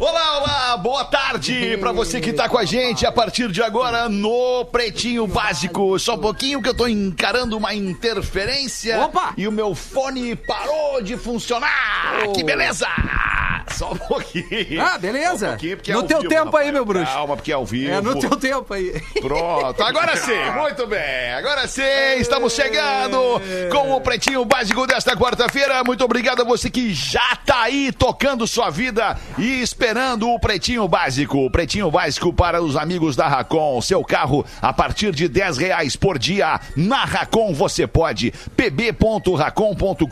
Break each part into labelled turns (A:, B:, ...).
A: Olá, olá, boa tarde pra você que tá com a gente a partir de agora no Pretinho Básico. Só um pouquinho que eu tô encarando uma interferência
B: Opa!
A: e o meu fone parou de funcionar.
B: Oh.
A: Que beleza! Só um pouquinho.
B: Ah, beleza.
A: Um pouquinho, é
B: No
A: ao
B: teu
A: vivo,
B: tempo aí,
A: Rafael.
B: meu bruxo.
A: Calma, porque é ao vivo.
B: É no teu tempo aí.
A: Pronto, agora sim, muito bem. Agora sim, estamos chegando com o Pretinho Básico desta quarta-feira. Muito obrigado a você que já tá aí tocando sua vida e esperando o Pretinho Básico. O Pretinho Básico para os amigos da Racon. Seu carro a partir de 10 reais por dia. Na Racon você pode. pb.racon.com.br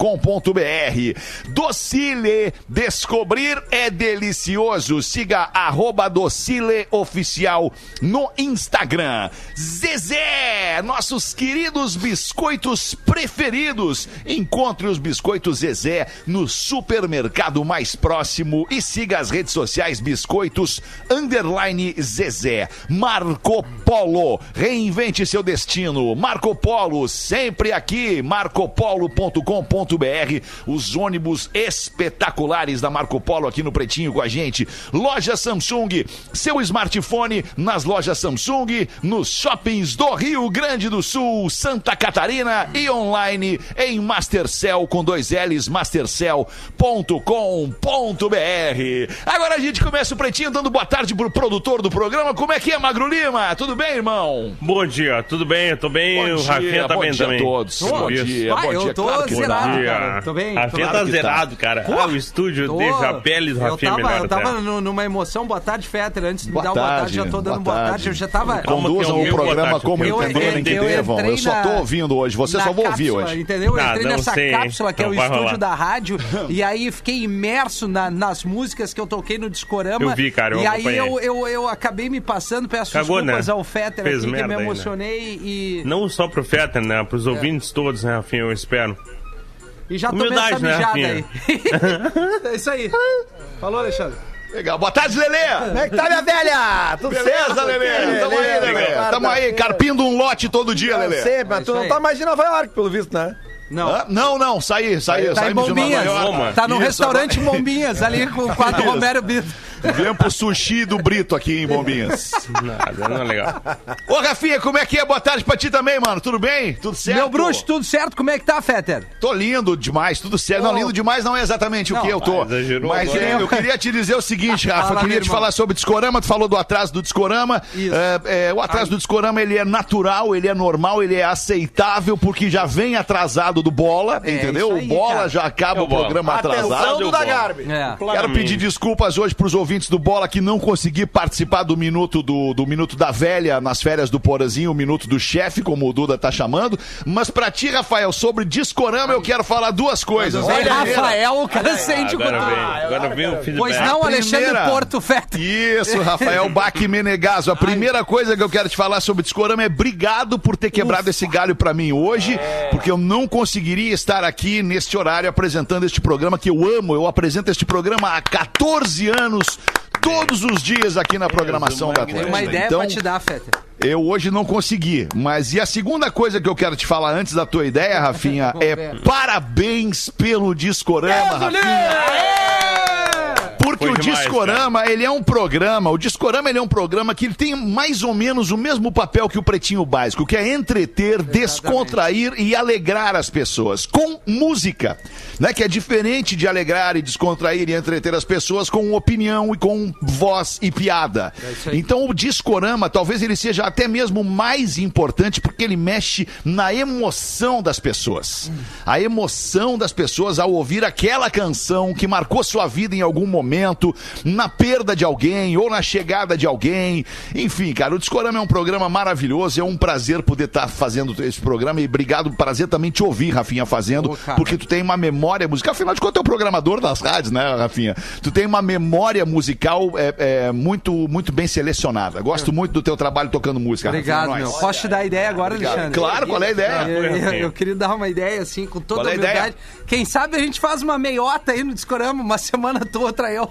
A: Docile, descobrir é delicioso. Siga arroba Docile Oficial no Instagram. Zezé, nossos queridos biscoitos preferidos. Encontre os biscoitos Zezé no supermercado mais próximo e siga as redes sociais Biscoitos Underline Zezé. Marco Polo, reinvente seu destino. Marco Polo, sempre aqui. marcopolo.com.br. Os ônibus espetaculares da Marco Polo aqui no Pretinho com a gente. Loja Samsung, seu smartphone nas lojas Samsung, nos shoppings do Rio Grande do Sul, Santa Catarina e online em Mastercell com dois L's, mastercell.com.br. Agora a gente começa o Pretinho dando boa tarde pro produtor do programa. Como é que é, Magro Lima? Tudo bem, irmão?
C: Bom dia, tudo bem? Eu tô bem, o Rafinha tá
A: bom
C: bem
A: dia
C: também.
A: a todos. Bom
C: Isso.
A: dia,
B: Ah,
A: bom
B: eu
A: dia.
B: tô
A: Claro
B: zerado,
A: tá.
B: cara. Tô bem.
C: Rafinha
A: Claro
C: tá
A: que tá.
C: zerado, cara.
B: Pô,
C: ah, o estúdio
B: Tô-
C: deixa a do
B: eu
C: Rafinha
B: tava,
C: melhor
B: eu tava
C: até.
B: nu- numa emoção. Boa tarde, Fetter. Antes de
A: Boa
B: dar boa tarde,
A: tarde,
B: já tô dando boa
A: boa
B: tarde.
A: tarde.
B: Eu já tava.
C: É
A: Conduzam
C: o
A: o
C: meu boa
A: programa
C: tarde?
A: como
B: Eu-
A: entenderem que
B: eu
A: devam.
B: entrei
A: Eu só tô ouvindo hoje, você só vou ouvir hoje.
B: Entendeu? Eu entrei nessa cápsula que é o estúdio da rádio e aí fiquei imerso na- nas músicas que eu toquei no Discorama.
C: Eu vi, cara, eu
B: E aí eu, eu, eu acabei me passando, peço
C: Cagou,
B: desculpas
C: né?
B: ao Fetter
C: Fez
B: aqui, que me
C: aí, né?
B: emocionei e,
C: Não só pro Fetter, né? Pros ouvintes todos, né, Rafinha? Eu espero.
B: E já tomei
C: Humildade,
B: essa
C: né,
B: mijada
C: Rafinha?
B: aí. é isso aí. Falou, Alexandre.
A: Legal. Boa tarde, Lelê.
D: Como é que tá, minha velha? Tudo
A: Beleza,
D: certo?
A: Lelê? Tamo aí, Lelê. Tamo aí, carpindo um lote todo dia, Lelê.
D: Sempre, mas
B: É
D: tu
B: isso
D: não tá mais em Nova York, pelo visto, né?
B: Não.
A: Hã? Não, não, saí, saí,
B: Tá em
A: de Nova
B: Bombinhas. Tá no
A: Isso,
B: restaurante Bombinhas, ali com o quadro
A: Isso.
B: Romero Brito.
A: Viemos pro sushi do Brito aqui em Bombinhas.
C: Nada, não é legal.
A: Ô, Rafinha, como é que é? Boa tarde pra ti também, mano. Tudo bem? Tudo certo?
B: Meu bruxo, tudo certo? Como é que tá, Fetter?
A: Tô lindo demais, tudo certo. Não,
B: Ô.
A: lindo demais não é exatamente o
B: Não,
A: que eu tô.
C: exagerou
A: Mas é, eu queria te dizer o seguinte, Rafa.
B: Fala,
A: eu queria te
B: irmão.
A: falar sobre Discorama. Tu falou do atraso do Discorama.
B: Isso.
A: É, é, o atraso do Discorama, ele é natural, ele é normal, ele é aceitável, porque já vem atrasado do Bola,
B: É,
A: entendeu?
B: aí,
A: o Bola
B: cara.
A: já acaba
C: É o
A: o programa
D: Atenção
A: atrasado.
D: do da Garbi.
B: É.
A: Quero pedir desculpas hoje pros ouvintes do Bola que não consegui participar do minuto do, do minuto da velha nas férias do Porazinho, o minuto do chefe, como o Duda tá chamando. Mas pra ti, Rafael, sobre Discorama, eu quero falar duas coisas.
B: Vem
A: A primeira-
B: Rafael, o cara sente o
C: Agora vem, agora vem o.
B: Pois não, Alexandre
A: primeira-
B: Porto Fetter.
A: Isso, Rafael Baque Menegaso. A primeira coisa que eu quero te falar sobre Discorama é obrigado por ter quebrado esse galho pra mim hoje, porque eu não conseguiria estar aqui neste horário apresentando este programa que eu amo. Eu apresento este programa há 14 anos, todos os dias aqui na programação da
B: Tem
A: Atlântida.
B: uma ideia
A: Então,
B: pra te dar, Fetter.
A: eu hoje não consegui. Mas e a segunda coisa que eu quero te falar antes da tua ideia, Rafinha, é parabéns pelo Discorama, Rafinha. Porque o
C: demais,
A: Discorama, ele é um programa, o Discorama ele é um programa que ele tem mais ou menos o mesmo papel que o Pretinho Básico, que é entreter, descontrair e alegrar as pessoas com música, né? Que é diferente de alegrar e descontrair e entreter as pessoas com opinião e com voz e piada.
B: aí.
A: Então o Discorama, talvez ele seja até mesmo mais importante porque ele mexe na emoção das pessoas. A emoção das pessoas ao ouvir aquela canção que marcou sua vida em algum momento na perda de alguém ou na chegada de alguém. Enfim, cara, o Discorama é um programa maravilhoso. É um prazer poder estar fazendo esse programa e obrigado, prazer também te ouvir, Rafinha, fazendo,
B: cara.
A: porque tu tem uma memória musical. Afinal de contas, tu é o programador das rádios, né, Rafinha? Tu tem uma memória musical é, é, muito, muito bem selecionada. Gosto muito do teu trabalho tocando música.
B: Obrigado,
A: Rafinha,
B: meu.
A: nós.
B: Posso te dar a ideia agora,
A: Obrigado.
B: Alexandre?
A: Claro, qual é a ideia?
B: Eu, eu- eu queria dar uma ideia, assim, com toda
A: Qual é a
B: humildade.
A: ideia?
B: Quem sabe a gente faz uma meiota aí no Discorama, uma semana tu, outra eu.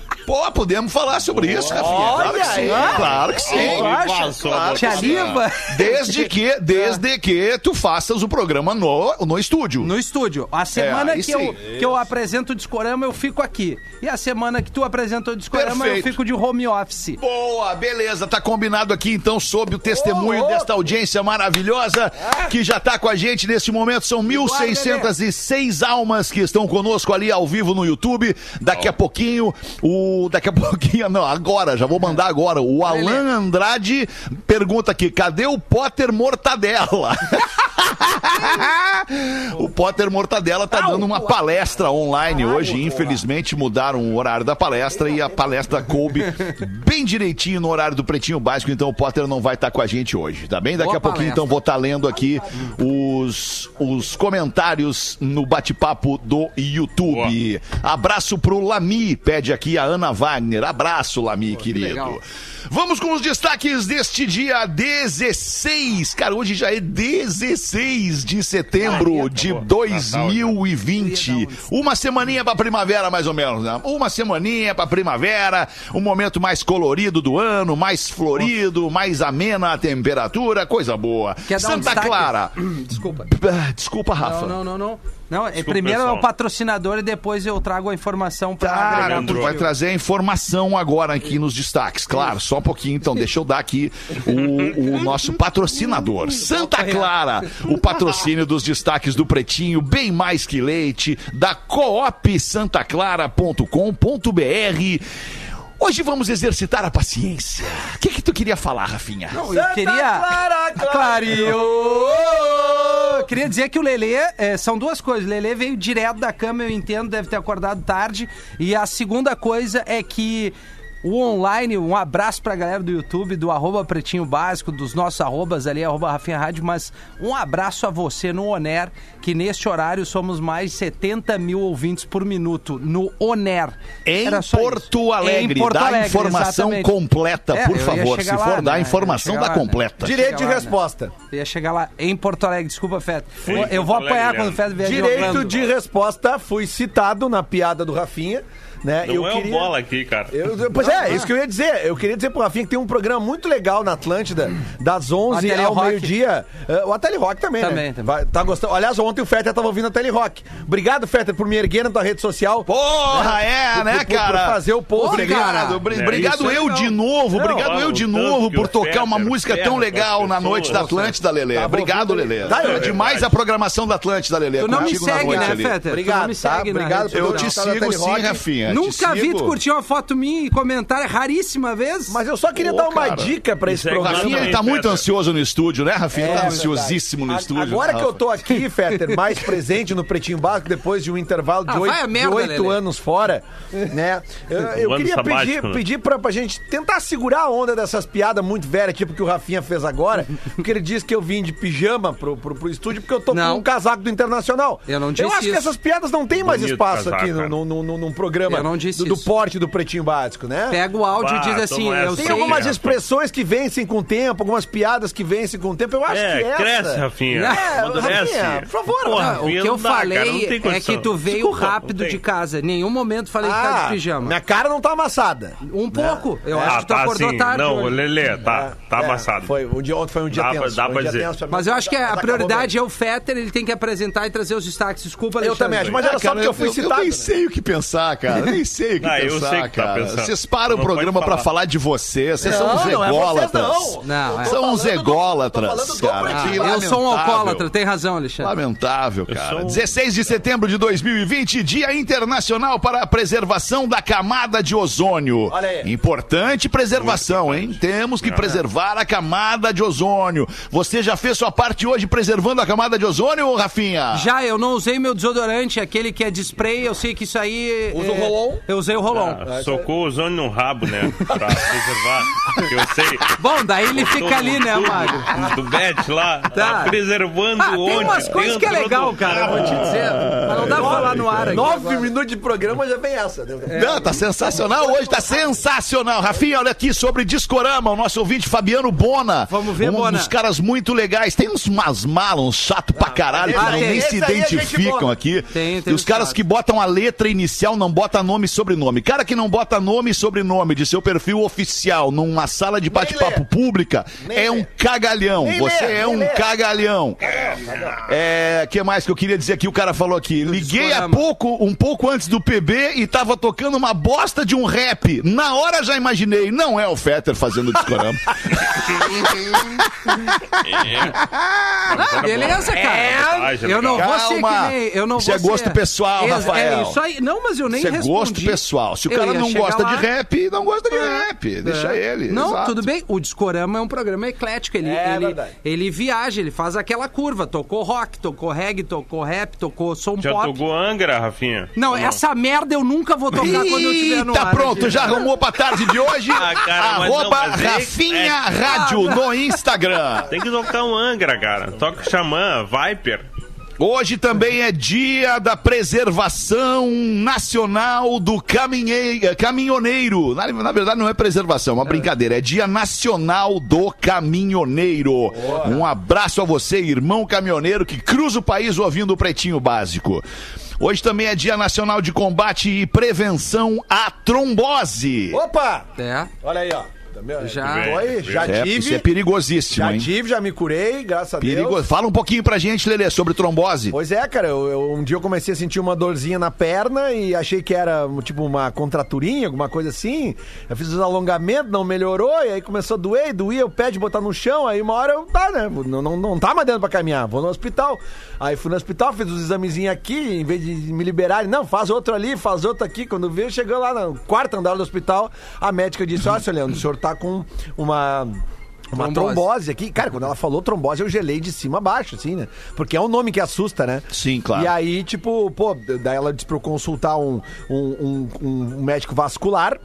A: Pô, podemos falar sobre isso, Rafinha. Claro que sim. Claro que sim.
C: Ele
B: acha?
A: Claro
B: Te
C: boca.
B: aliva?
A: Desde que, desde que tu faças o programa no, no estúdio.
B: No estúdio. A semana
A: É, aí
B: que, eu,
A: sim.
B: que eu apresento o Discorama, eu fico aqui. E a semana que tu apresenta o Discorama,
A: Perfeito.
B: eu fico de home office.
A: Boa, beleza, tá combinado aqui então sob o testemunho desta audiência maravilhosa que já tá com a gente nesse momento. São 1.606 almas que estão conosco ali ao vivo no YouTube. Daqui a pouquinho, o. Daqui a pouquinho, não, agora, já vou mandar agora. O Alan Andrade pergunta aqui: cadê o Potter Mortadela? o Potter Mortadela tá dando uma palestra online hoje. Infelizmente mudaram o horário da palestra e a palestra coube bem direitinho no horário do Pretinho Básico. Então o Potter não vai estar com a gente hoje, tá bem? Daqui a pouquinho então vou estar lendo aqui os, os comentários no bate-papo do YouTube. Abraço pro Lami, pede aqui a Ana Wagner. Abraço, Lami, querido.
B: legal.
A: Vamos com os destaques deste dia 16. Cara, hoje já é 16 de setembro de 2020. Uma semaninha pra primavera, mais ou menos, né? Uma semaninha pra primavera, um momento mais colorido do ano, mais florido, mais amena a temperatura, coisa boa.
B: Quer um
A: Santa
B: destaque?
A: Clara.
B: Desculpa.
A: Desculpa, Rafa.
B: Não, não, não, não. Não, é,
C: Desculpa,
B: primeiro é
C: pessoal.
B: o patrocinador e depois eu trago a informação pra
A: Tá,
B: agregar
A: tu vai trazer a informação agora aqui nos destaques. Claro, só um pouquinho, então deixa eu dar aqui o, o nosso patrocinador. Santa Clara, o patrocínio dos destaques do Pretinho, bem mais que leite, da coopsantaclara.com.br. Hoje vamos exercitar a paciência. O que que tu queria falar, Rafinha?
B: Não, eu queria.
D: Clara,
B: Clareou! Queria dizer que o Lelê, é, são duas coisas. O Lelê veio direto da cama, eu entendo, deve ter acordado tarde. E a segunda coisa é que o online, um abraço pra galera do YouTube, do arroba Pretinho Básico, dos nossos arrobas ali, arroba Rafinha Rádio, mas um abraço a você no Oner, que neste horário somos mais de 70 mil ouvintes por minuto no Oner.
A: Em
B: Era só
A: Porto
B: isso.
A: Alegre,
B: Em Porto
A: dá a
B: Alegre,
A: informação
B: exatamente.
A: completa,
B: É,
A: por favor. Se for,
B: lá,
A: dá a
B: né?
A: informação, dá
B: lá, né?
A: completa.
D: Direito de
B: lá, né?
D: resposta.
B: Eu ia chegar lá em Porto Alegre, desculpa, Feta. Eu
C: Porto
B: vou
C: Alegre,
B: apanhar quando o. Feta vier
D: Direito de resposta, fui citado na piada do Rafinha, né?
C: Não
D: eu
C: é
D: queria...
C: o bola aqui, cara.
D: Eu- pois é, isso que eu ia dizer. Eu queria dizer pro Rafinha que tem um programa muito legal na Atlântida, das 11
B: A Tele
D: ao
B: Rock.
D: meio-dia. Eh, o Ateli Rock também,
B: Também,
D: né?
B: também.
D: Vai- tá gostando. Aliás, ontem o Fetter tava ouvindo a Tele Rock. Obrigado, Fetter, por me erguer na tua rede social.
A: Porra, é,
D: Por-
A: né,
D: por- por
A: cara?
D: fazer o post.
A: Obrigado,
C: É,
A: obrigado
D: aí
A: eu
D: não.
A: de novo,
D: Não,
A: obrigado eu de novo por tocar uma música tão legal na noite da. Atlântida, Lelê.
D: Bom,
A: obrigado,
D: bem. Tá, eu-
A: Demais a programação da Atlântida, Lelê.
B: Tu não me segue, né. Fetter? não
D: Obrigado,
B: me
D: tá? Obrigado
A: Eu te sigo sim. Rafinha. Te
B: Nunca vi tu curtir uma foto minha e comentar raríssima vez.
D: Mas eu só queria
A: Ô,
D: dar uma
A: cara.
D: dica pra esse
C: é
D: programa.
A: Rafinha, ele
C: Também,
A: tá muito
C: Fetter.
A: ansioso no estúdio, né, Rafinha?
D: É
A: tá
D: verdade.
A: ansiosíssimo no estúdio.
D: Agora que eu tô aqui, Fetter, mais presente no Pretinho Básico, depois de um intervalo de
B: Ah,
D: oito
B: Lelê.
D: anos fora, né? Eu, eu queria
C: sabático,
D: pedir,
C: né?
D: pedir pra, pra gente tentar segurar a onda dessas piadas muito velhas, tipo que o Rafinha fez agora, porque ele disse que eu vim de pijama pro, pro, pro estúdio porque eu tô
B: Não.
D: com um casaco do Internacional.
B: Eu não disse
D: Eu acho que
B: isso.
D: essas piadas não tem mais
C: Bonito
D: espaço
C: casaco,
D: aqui no,
C: cara.
D: no, no, no- num programa
B: Eu não disse
D: do, do
B: isso.
D: porte do Pretinho Básico, né?
B: Pega o áudio
C: Bah,
B: e diz assim,
C: toma
B: eu.
D: Tem
B: sei...
D: algumas
C: Rafa.
D: expressões que vencem com o tempo, algumas piadas que vencem com o tempo. Eu acho
C: É,
D: que essa...
C: cresce, Rafinha.
D: É,
C: Amadurece.
D: Rafinha, por favor.
C: Porra,
B: Não, o
C: Rafinha
B: que eu
C: não dá, cara,
B: falei
C: tem
B: é
C: condição.
B: que tu veio
C: Desculpa,
B: rápido
C: não
B: de
C: tem.
B: casa. Em nenhum momento falei que tá de pijama.
D: Ah, minha cara não tá amassada.
B: Um pouco. Eu
C: Ah,
B: acho que tu
C: tá
B: acordou
C: assim.
B: tarde
C: Não,
B: hoje.
C: Lelê, tá, tá
D: É,
C: amassado.
D: Foi, o dia, ontem foi um dia
C: Dá pra-
D: tenso.
C: dá
D: foi um
C: pra
D: dia
C: dizer.
D: tenso pra mim.
B: Mas eu acho que
D: Mas
B: a
D: acabou
B: prioridade é o Fetter, ele tem que apresentar e trazer os destaques. Desculpa,
D: Eu
B: Alexandre.
D: também acho, mas era só porque eu fui
A: eu,
D: citado.
A: nem
D: né?
A: sei o que pensar, cara. Nem sei o que
C: Ah, eu
A: pensar,
C: sei o que tá
A: cara.
C: pensando.
A: Vocês param o
C: Não
A: programa
C: pode
A: pra
C: falar.
A: de vocês. Vocês são
D: Não,
A: uns
D: não é
A: ególatras.
D: não.
B: Não, é.
A: São uns ególatras, cara.
B: Ah, eu sou um alcoólatra, tem razão, Alexandre.
A: Lamentável, cara.
C: sou um-
A: 16 de setembro de 2020, Dia Internacional para a Preservação da Camada de Ozônio.
D: Olha aí.
A: Importante preservação, hein? Temos que preservar a camada de ozônio. Você já fez sua parte hoje preservando a camada de ozônio, Rafinha?
B: Já, eu não usei meu desodorante, aquele que é de spray, eu sei que isso aí...
D: Usa o
B: é,
D: roll-on. Rolon.
B: Eu usei o Rolon.
C: Ah, socou o ozônio no rabo, né? Pra preservar. Porque eu sei.
B: Bom, daí ele fica ali, né, Magro?
C: Do Bet lá, tá, preservando
B: Ah,
C: o
B: tem umas coisas que é legal,
C: do
B: cara, vou te dizer. Mas não dá pra falar no ar aqui.
D: Nove minutos de programa já vem essa. Né?
A: Não, tá sensacional hoje, tá sensacional. Rafinha, olha aqui sobre Discorama, o nosso ouvinte Fabiano Bona.
B: Vamos ver,
A: um
B: Bona.
A: dos caras muito legais. Tem uns umas malas, uns chato pra caralho, que
D: esse
A: não nem se
D: é
A: identificam aqui.
B: Tem- tem
A: e os
B: uns
A: caras que botam a letra inicial não botam nome e sobrenome. Cara que não bota nome e sobrenome de seu perfil oficial numa sala de bate-papo pública
D: Nem
A: é
D: lê.
A: um cagalhão.
D: Nem
A: Você
D: lê,
A: é
D: nem
A: um
D: lê.
A: cagalhão. É, que mais que eu queria dizer aqui? O cara falou aqui. Liguei há pouco, um pouco antes do PB e tava tocando uma bosta de um rap. Na hora já imaginei, não é o Fetter fazendo discorama.
B: Ah, beleza, cara.
C: É,
B: eu não vou ser que nem. Eu não
A: Isso
B: vou
A: é gosto
B: ser-
A: pessoal,
B: Ex-
A: Rafael.
B: É isso aí. Não, mas eu nem
A: Isso é
B: respondi.
A: Gosto pessoal. Se o cara não gosta
B: lá.
A: de rap, não gosta de
B: É.
A: rap. Deixa
B: É.
A: ele.
B: Não,
A: exato.
B: tudo bem. O Discorama é um programa eclético. Ele,
D: É
B: ele,
D: verdade.
B: ele viaja, ele faz aquela curva. Tocou rock, tocou reggae, tocou rap, tocou som
C: Já
B: pop.
C: tocou Angra, Rafinha?
B: Não, essa merda eu nunca vou tocar quando eu estiver no
A: Tá pronto, já arrumou pra tarde de hoje?
C: Ah, cara,
A: Arroba
C: não, é-
A: Rafinha
C: é-
A: Rádio no Instagram.
C: Tem que tocar um Angra, cara. Toca o Xamã, Viper.
A: Hoje também é dia da preservação nacional do caminhoneiro. Na, na verdade, não é preservação, é uma brincadeira. É dia nacional do caminhoneiro. Um abraço a você, irmão caminhoneiro, que cruza o país ouvindo o Pretinho Básico. Hoje também é dia nacional de combate e prevenção à trombose.
D: Opa!
B: É.
D: Olha aí, ó. Também,
B: Já.
D: Foi, já
A: É,
D: tive.
A: isso é perigosíssimo,
D: já
A: hein?
D: tive, já me curei, graças a
A: Perigoso.
D: Deus.
A: Fala um pouquinho pra gente, Lelê, sobre trombose.
D: Pois é, cara, eu, eu- um dia eu comecei a sentir uma dorzinha na perna e achei que era tipo uma contraturinha, alguma coisa assim. Eu fiz os alongamentos, não melhorou, e aí começou a doer, doía o pé de botar no chão, aí uma hora eu, tá, né, não, não, não tá mais dando pra caminhar, vou no hospital. Aí fui no hospital, fiz os examezinhos aqui, em vez de me liberarem, não, faz outro ali, faz outro aqui. Quando veio, chegou lá no quarto andar do hospital, a médica disse, ó, seu Leandro, o senhor tá com uma... Uma
B: Trombose.
D: trombose aqui. Cara, quando ela falou trombose, eu gelei de cima a baixo, assim, né? Porque é um nome que assusta, né?
A: Sim, claro.
D: E aí, tipo, pô, daí ela disse pra eu consultar um, um, um- um médico vascular.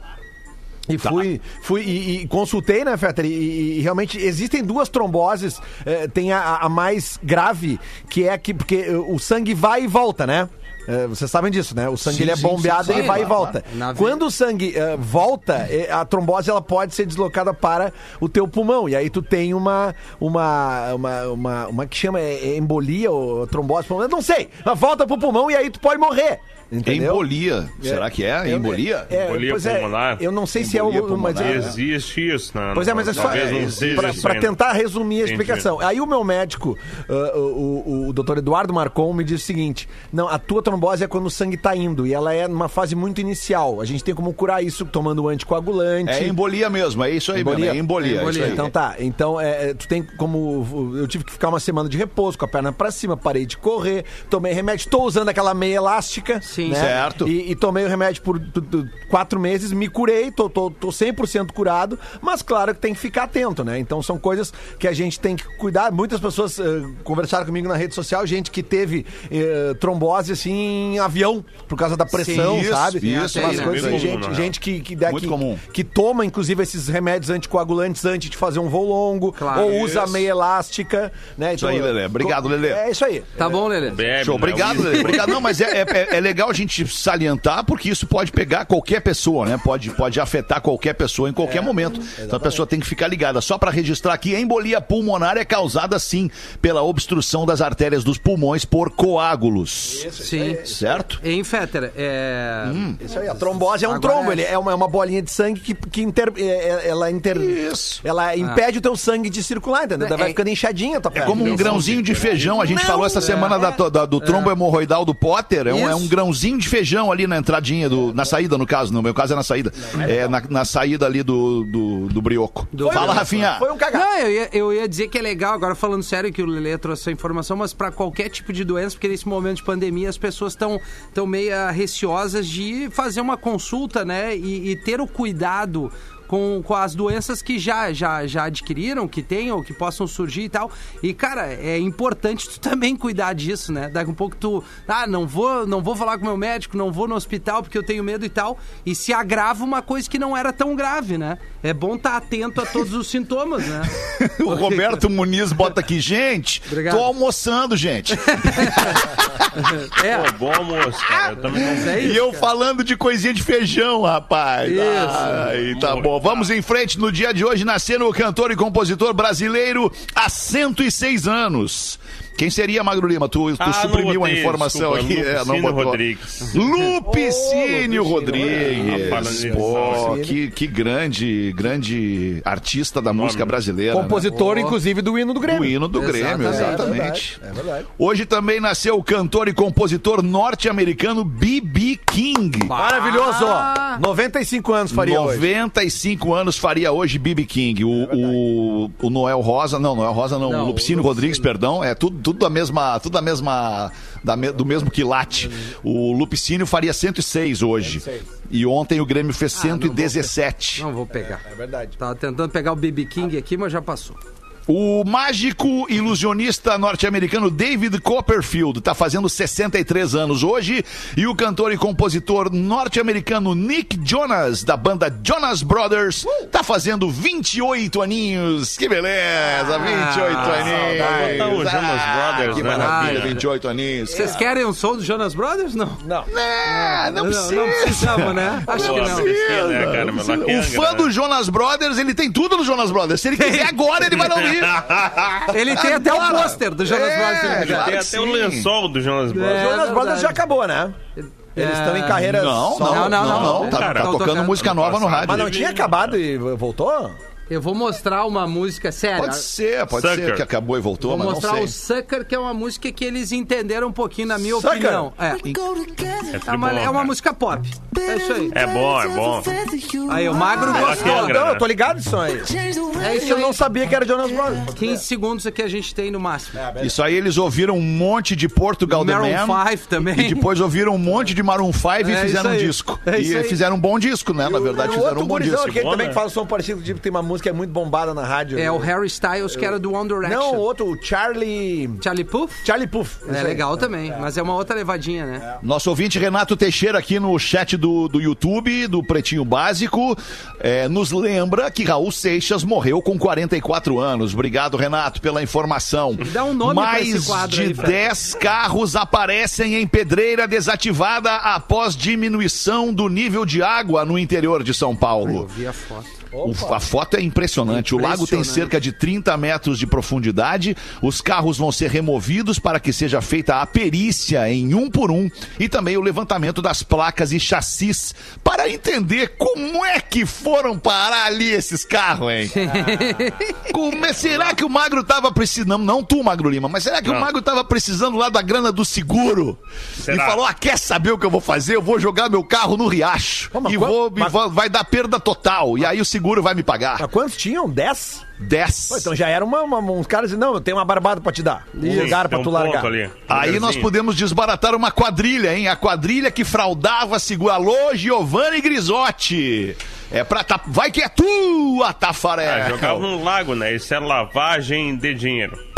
D: E
A: Tá.
D: fui, fui e, e consultei, né, Fetter? E, e- e realmente existem duas tromboses. eh, tem a, a mais grave, que é que porque eh, o sangue vai e volta, né? Eh, vocês sabem disso, né? O sangue
A: Sim,
D: ele é bombeado,
A: sim, sim,
D: vai e
A: claro,
D: volta.
B: Veia.
D: Quando o sangue eh, volta, eh, a trombose ela pode ser deslocada para o teu pulmão. E aí tu tem uma. Uma. Uma, uma, uma que chama é, é embolia ou trombose pulmonar. Não sei. Mas volta pro pulmão e aí tu pode morrer. Entendeu?
A: Embolia. Será que é?
D: Eu-
A: Embolia?
D: É,
C: Embolia
D: pois é,
C: pulmonar?
D: eu não sei se é
A: Embolia
D: o. Mas é,
C: Existe isso, né?
D: Pois é, mas é só é,
C: ainda.
D: tentar resumir a
C: Entendi.
D: explicação. Aí o meu médico, ah, o, o, o doutor Eduardo Marcon, me disse o seguinte: não, a tua trombose é quando o sangue tá indo e ela é numa fase muito inicial. A gente tem como curar isso tomando anticoagulante.
A: É embolia mesmo, é isso aí
D: Embolia?
A: mesmo. É embolia.
B: É
A: isso aí.
D: Então tá, então é, é, tu tem como. Eu tive que ficar uma semana de repouso, com a perna pra cima, parei de correr, tomei remédio, tô usando aquela meia elástica.
B: Sim.
D: Né?
A: Certo.
D: E, e tomei o remédio por quatro meses, me curei, tô, tô, tô 100% curado, mas claro que tem que ficar atento, né? Então são coisas que a gente tem que cuidar. Muitas pessoas eh, conversaram comigo na rede social, gente que teve eh, trombose assim em avião, por causa da pressão,
A: isso,
D: sabe?
A: isso,
D: Umas
A: isso,
D: coisas assim,
C: comum,
D: gente,
C: né?
D: gente que, que, dá- que- que toma, inclusive, esses remédios anticoagulantes antes de fazer um voo longo,
B: Claro.
D: ou usa
A: Isso.
D: meia elástica, né?
A: Isso aí, Lelê. Obrigado, Lelê.
D: É isso aí.
B: Tá bom, Lelê?
C: Bebe,
A: Show,
C: né?
A: obrigado, Lelê. Obrigado. Não, mas é, é- é legal a gente salientar, porque isso pode pegar qualquer pessoa, né? Pode, pode afetar qualquer pessoa em
D: É,
A: qualquer momento. Então a pessoa tem que ficar ligada. Só para registrar aqui, a embolia pulmonar é causada, sim, pela obstrução das artérias dos pulmões por coágulos.
B: Sim.
A: Certo?
B: Hein, Fetter? É...
D: Isso aí, a trombose é um
B: Agora
D: trombo,
B: é-
D: ele é uma, é uma bolinha de sangue que, que inter, é- é- ela inter,
A: Isso.
D: ela impede o teu sangue de circular, entendeu? Vai
B: É-
D: ficando inchadinha a tua
A: É como um grãozinho de feijão. A gente falou essa semana da da- do trombo hemorroidal do Potter. É um, é um
B: Isso.
A: Grãozinho de feijão ali na entradinha, do, na saída, no caso. No meu caso é na saída. É na, na saída ali do, do, do brioco. Fala, Rafinha.
D: Foi um cagado.
B: Não, eu ia, eu ia dizer que é legal, agora falando sério que o Lelê trouxe essa informação, mas para qualquer tipo de doença, porque nesse momento de pandemia as pessoas estão tão meio receosas de fazer uma consulta, né? E, e ter o cuidado com, com as doenças que já, já, já adquiriram, que tem ou que possam surgir e tal. E, cara, é importante tu também cuidar disso, né? Daqui um pouco tu, ah, não vou, não vou falar com meu médico, não vou no hospital porque eu tenho medo e tal. E se agrava uma coisa que não era tão grave, né? É bom estar atento a todos os sintomas, né?
A: O Roberto Muniz bota aqui, gente,
B: Obrigado.
A: tô almoçando, gente.
B: É,
C: Pô, bom almoço, cara. Eu também não
B: é
A: E
B: isso.
A: eu falando de coisinha de feijão, rapaz.
B: Isso.
A: Ai, tá bom. Vamos em frente. No dia de hoje, nascendo o cantor e compositor brasileiro há 106 anos. Quem seria Magro Lima? Tu, tu
C: Ah,
A: suprimiu a informação
C: desculpa,
A: aqui. É, não
C: Lupicínio
A: botou.
C: Rodrigues.
A: Lupicínio
D: Ô,
A: Rodrigues.
C: Ah,
A: Pô,
D: Lupicínio.
A: que, que grande, grande artista da música brasileira. né?
D: Compositor, inclusive, do hino do Grêmio.
A: O hino do Grêmio,
B: Exatamente.
A: exatamente.
D: É verdade.
A: Hoje também nasceu o cantor e compositor norte-americano B.B. King.
D: Maravilhoso. 95 anos faria hoje.
A: 95 anos faria hoje B.B. King. O, o, o Noel Rosa, não, Noel Rosa não,
B: Não,
A: o Lupicínio Rodrigues, perdão, é tudo, tudo da mesma, tudo da mesma, da me- do mesmo quilate. O Lupicínio faria 106 hoje. E ontem o Grêmio fez
B: Ah, não vou
A: 117.
B: Não vou pegar.
D: É verdade.
B: Tava tentando pegar o BB King aqui, mas já passou.
A: O mágico ilusionista norte-americano David Copperfield está fazendo 63 anos hoje e o cantor e compositor norte-americano Nick Jonas, da banda Jonas Brothers, está fazendo 28 aninhos. Que beleza, 28 aninhos.
C: Botar o Jonas
A: Ah,
C: Brothers,
A: que
C: né,
A: maravilha,
B: na vida.
A: 28 aninhos.
B: Vocês querem um som do Jonas Brothers? Não.
D: Não.
A: É, não
B: Não,
A: precisa.
B: não precisamos, né? Acho
C: Pô,
B: que
C: não precisa, né, cara?
A: O fã
C: agrada.
A: do Jonas Brothers, ele tem tudo no Jonas Brothers. Se ele quiser agora, ele vai lá ouvir.
B: Ele tem até o pôster do Jonas
A: É,
B: Brothers. né?
A: claro
C: Tem até o lençol do Jonas Brothers.
B: É,
D: Jonas. Brothers já acabou, né? Eles
B: É,
D: estão em carreira
A: Não, não, não, não.
B: não.
A: Tá, tá tocando. música nova no rádio.
D: Mas não tinha acabado e voltou?
B: Eu vou mostrar uma música séria.
A: Pode ser, pode
C: Sucker.
A: ser que acabou e voltou,
B: Vou
A: mas
B: mostrar
A: não
B: o
A: sei.
B: Sucker, que é uma música que eles entenderam um pouquinho, na minha
D: Sucker?
B: opinião. É.
C: É,
B: É uma,
C: bom,
B: é uma música pop. É isso aí.
C: É bom, é bom.
B: Aí, o Magro gostou.
D: Não, eu tô ligado disso aí.
B: É isso
D: Eu
B: aí.
D: não sabia que era Jonas Brothers.
B: 15 segundos aqui a gente tem no máximo.
A: Isso aí eles ouviram um monte de Portugal The
B: Maroon
A: Man.
B: 5 também.
A: E depois ouviram um monte de Maroon 5 e
B: É
A: fizeram um disco.
B: É
A: e
B: aí.
A: fizeram um bom disco, né? Na verdade,
D: o
A: fizeram um bom disco.
D: aqui
C: Bom,
D: também
C: né?
D: que fala som parecido, tipo, tem uma música muito bombada na rádio.
B: É o Harry Styles, que era do One Direction.
D: Não, o outro, o Charlie...
B: Charlie Puth?
D: Charlie Puth.
B: É legal também, mas é uma outra levadinha, né?
A: Nosso ouvinte Renato Teixeira aqui no chat do, do YouTube, do Pretinho Básico, é, nos lembra que Raul Seixas morreu com 44 anos. Obrigado, Renato, pela informação.
B: dá um nome pra
A: Mais
B: esse quadro
A: de
B: aí, Fred.
A: 10 carros aparecem em pedreira desativada após diminuição do nível de água no interior de São Paulo.
B: Vi a foto.
A: O- a foto é impressionante. O lago tem cerca de 30 metros de profundidade. Os carros vão ser removidos para que seja feita a perícia em um por um e também o levantamento das placas e chassis para entender como é que foram parar ali esses carros, hein? Como é- será que o Magro tava precisando, não tu, Magro Lima, mas será que o
C: Não.
A: Magro tava precisando lá da grana do seguro?
C: Será?
A: E falou: ah, quer saber o que eu vou fazer? Eu vou jogar meu carro no riacho
D: Pô,
A: e
D: qual-
A: vou,
D: mas-
A: vai dar perda total. E aí o seguro vai me pagar.
D: Mas quantos tinham? 10?
A: 10.
D: Pô, então já era uma, uma- uns caras dizendo, não, eu tenho uma barbada pra te dar. Um lugar pra
C: Tem
D: tu
C: um
D: largar.
C: ali.
A: Aí nós podemos desbaratar uma quadrilha, hein? A quadrilha que fraudava seguro. Alô, Giovanni Grisotti. É pra. Ta... Vai que é tua, Tafarel.
C: Ah, jogava um lago, né? Isso é lavagem de dinheiro.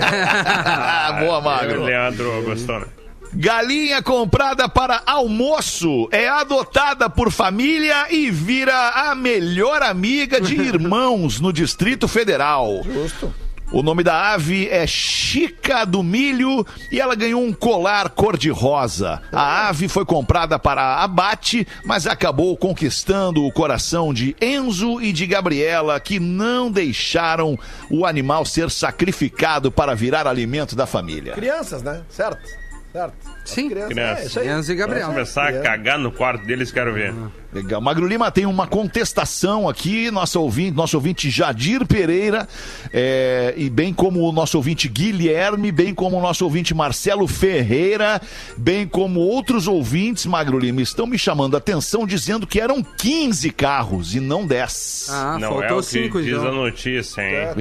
A: Ah, boa, Magro.
C: Leandro gostou, né?
A: Galinha comprada para almoço é adotada por família e vira a melhor amiga de irmãos no Distrito Federal.
D: Justo.
A: O nome da ave é Chica do Milho e ela ganhou um colar cor-de-rosa. A ave foi comprada para abate, mas acabou conquistando o coração de Enzo e de Gabriela, que não deixaram o animal ser sacrificado para virar alimento da família.
D: Crianças, né? Certo. Certo.
B: Sim.
D: Crianças.
C: Criança.
D: É, isso aí.
B: Enzo e Gabriel.
C: Vamos começar a cagar no quarto deles, quero ver.
A: Legal. Magro Lima tem uma contestação aqui, nosso ouvinte, nosso ouvinte Jadir Pereira, é, e bem como o nosso ouvinte Guilherme, bem como o nosso ouvinte Marcelo Ferreira, bem como outros ouvintes, Magro Lima, estão me chamando a atenção dizendo que eram 15 carros e não 10.
B: Ah,
C: não é
B: faltou
C: o que
B: 5
C: diz a
B: então.
C: notícia, hein?
A: É,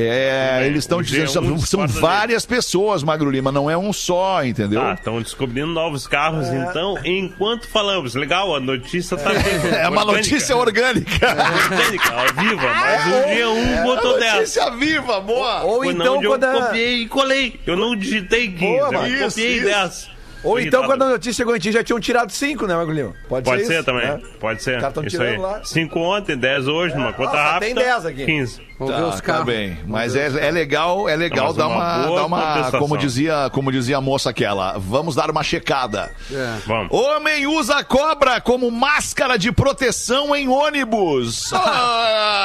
C: Bem,
A: eles estão dizendo
C: G1
A: são, várias pessoas, Magro Lima, não é um só, entendeu?
C: Ah, Estão descobrindo novos carros, então, enquanto falamos, legal, a notícia tá bem.
A: É uma notícia orgânica.
C: orgânica, ó, viva, mas um dia um botou dessa.
A: Notícia viva, boa.
D: Ou
C: Foi
D: então
C: onde eu
D: quando a...
C: copiei e colei. Eu não digitei 15,
D: Boa,
C: eu.
A: Isso,
C: copiei
A: isso.
C: 10.
D: Ou então
C: Digitado.
D: quando a notícia chegou em ti já tinham tirado cinco, né, Magulhinho?
C: Pode ser
D: isso,
C: também,
D: né?
C: pode ser.
D: Os caras tão
C: Isso
D: tirando
C: aí.
D: lá.
C: 5 ontem, 10 hoje, numa conta
D: só
C: rápida.
D: tem 10 aqui.
C: 15.
B: Vamos ver
A: Tá,
B: os
A: tá
B: carros.
A: bem, mas é, é legal, é legal dar
C: uma
A: uma,
C: boa
A: dar uma como dizia, como dizia a moça aquela, vamos dar uma checada.
B: É.
C: Vamos.
A: Homem usa cobra como máscara de proteção em ônibus.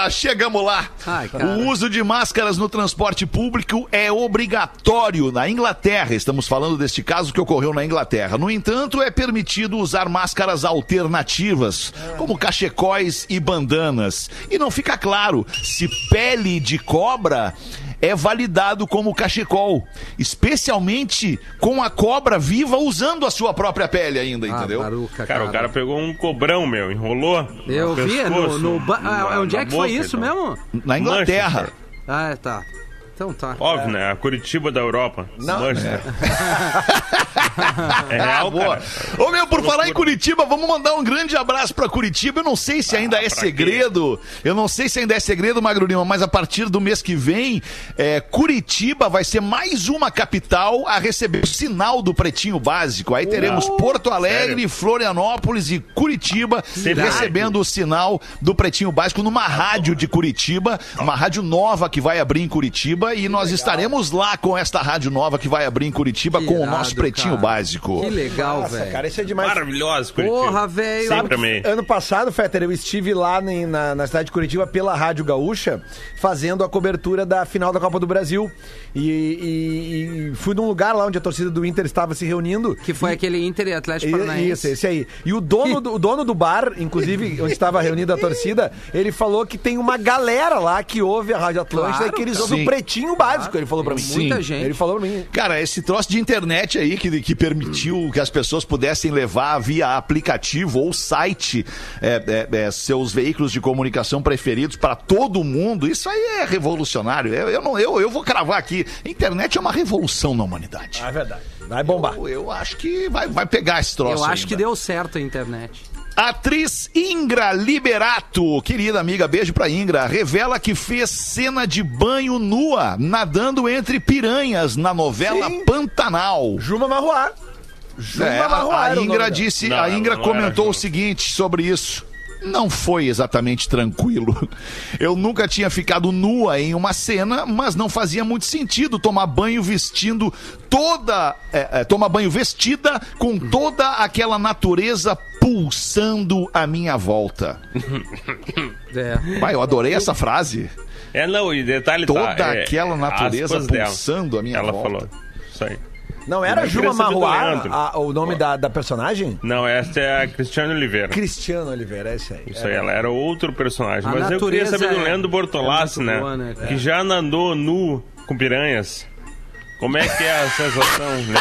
A: Ah, chegamos lá.
B: Ai,
A: o uso de máscaras no transporte público é obrigatório na Inglaterra. Estamos falando deste caso que ocorreu na Inglaterra. No entanto, é permitido usar máscaras alternativas, como cachecóis e bandanas. E não fica claro se pele de cobra é validado como cachecol, especialmente com a cobra viva usando a sua própria pele ainda,
B: Ah,
A: entendeu?
B: Baruca,
C: Cara, o cara pegou um cobrão, meu, enrolou.
B: Eu
C: no
B: vi, no,
C: pescoço,
B: no ba- ah,
C: na-
B: onde é que foi
C: boca,
B: isso
C: então.
B: mesmo?
A: Na Inglaterra.
C: Manchester.
B: Ah, tá. Então tá.
C: Óbvio, né? A Curitiba da Europa.
D: Não,
C: Manchester. É real,
A: Boa.
C: cara.
A: Ô meu, por falar em Curitiba, vamos mandar um grande abraço pra Curitiba. Eu não sei se ainda é
C: pra
A: segredo. Eu não sei se ainda é segredo, Magro Lima, mas a partir do mês que vem, é, Curitiba vai ser mais uma capital a receber o sinal do Pretinho Básico. Aí teremos Porto Alegre, Florianópolis e Curitiba
C: Sério?
A: recebendo o sinal do Pretinho Básico numa rádio de Curitiba, uma rádio nova que vai abrir em Curitiba e nós estaremos lá com esta rádio nova que vai abrir em Curitiba com o nosso Pretinho
B: cara.
A: Básico.
B: Que legal,
D: Nossa,
B: velho.
D: cara, isso é demais.
C: Maravilhoso, Curitiba.
B: Porra, velho.
C: Sempre amei.
D: Ano passado, Fetter, eu estive lá em- na, na cidade de Curitiba pela Rádio Gaúcha, fazendo a cobertura da final da Copa do Brasil. E, e- e fui num lugar lá onde a torcida do Inter estava se reunindo.
B: Que foi aquele Inter e Atlético
D: E-
B: Paranaense.
D: Isso, esse aí. E o dono, do, o dono do bar, inclusive, onde estava reunida a torcida, ele falou que tem uma galera lá que ouve a Rádio Atlântida
B: Claro,
D: e que eles ouvem o pretinho básico, ele falou pra mim.
B: Muita
A: Sim.
B: gente.
D: Ele falou pra mim.
A: Cara, esse troço de internet aí que, que permitiu que as pessoas pudessem levar via aplicativo ou site é, é, é, seus veículos de comunicação preferidos para todo mundo, isso aí é revolucionário. Eu, eu, não, eu, eu vou cravar aqui. A internet é uma revolução na humanidade.
D: Ah, é verdade. Vai bombar.
A: Eu, eu acho que vai, vai pegar esse troço
B: Eu acho que
A: ainda.
B: deu certo a internet.
A: Atriz Ingra Liberato, querida amiga, beijo pra Ingra, revela que fez cena de banho nua, nadando entre piranhas na novela
D: Sim.
A: Pantanal.
D: Juma Marroar. Juma
A: É, a, Ingra disse,
C: Não,
A: a Ingra comentou o seguinte sobre isso. Não foi exatamente tranquilo. Eu nunca tinha ficado nua em uma cena, mas não fazia muito sentido tomar banho vestindo toda. É, é, tomar banho vestida com toda aquela natureza pulsando à minha volta.
B: É.
A: Pai, eu adorei essa frase.
C: É, não, e detalhe
A: Toda
C: tá, é,
A: aquela natureza
C: aspas dela.
A: pulsando à minha
C: Ela
A: volta.
C: falou. Isso aí.
D: Não era Juma a- o nome da, da personagem?
C: Não, essa é a Cristiane Oliveira.
D: Cristiano Oliveira, é isso aí.
C: Isso aí, ela era outro personagem.
B: A
C: Mas eu queria saber do
B: é-
C: Leandro Bortolassi,
B: é
C: né?
B: boa, né?
C: Que já nadou nu com piranhas. Como é que é a sensação, né?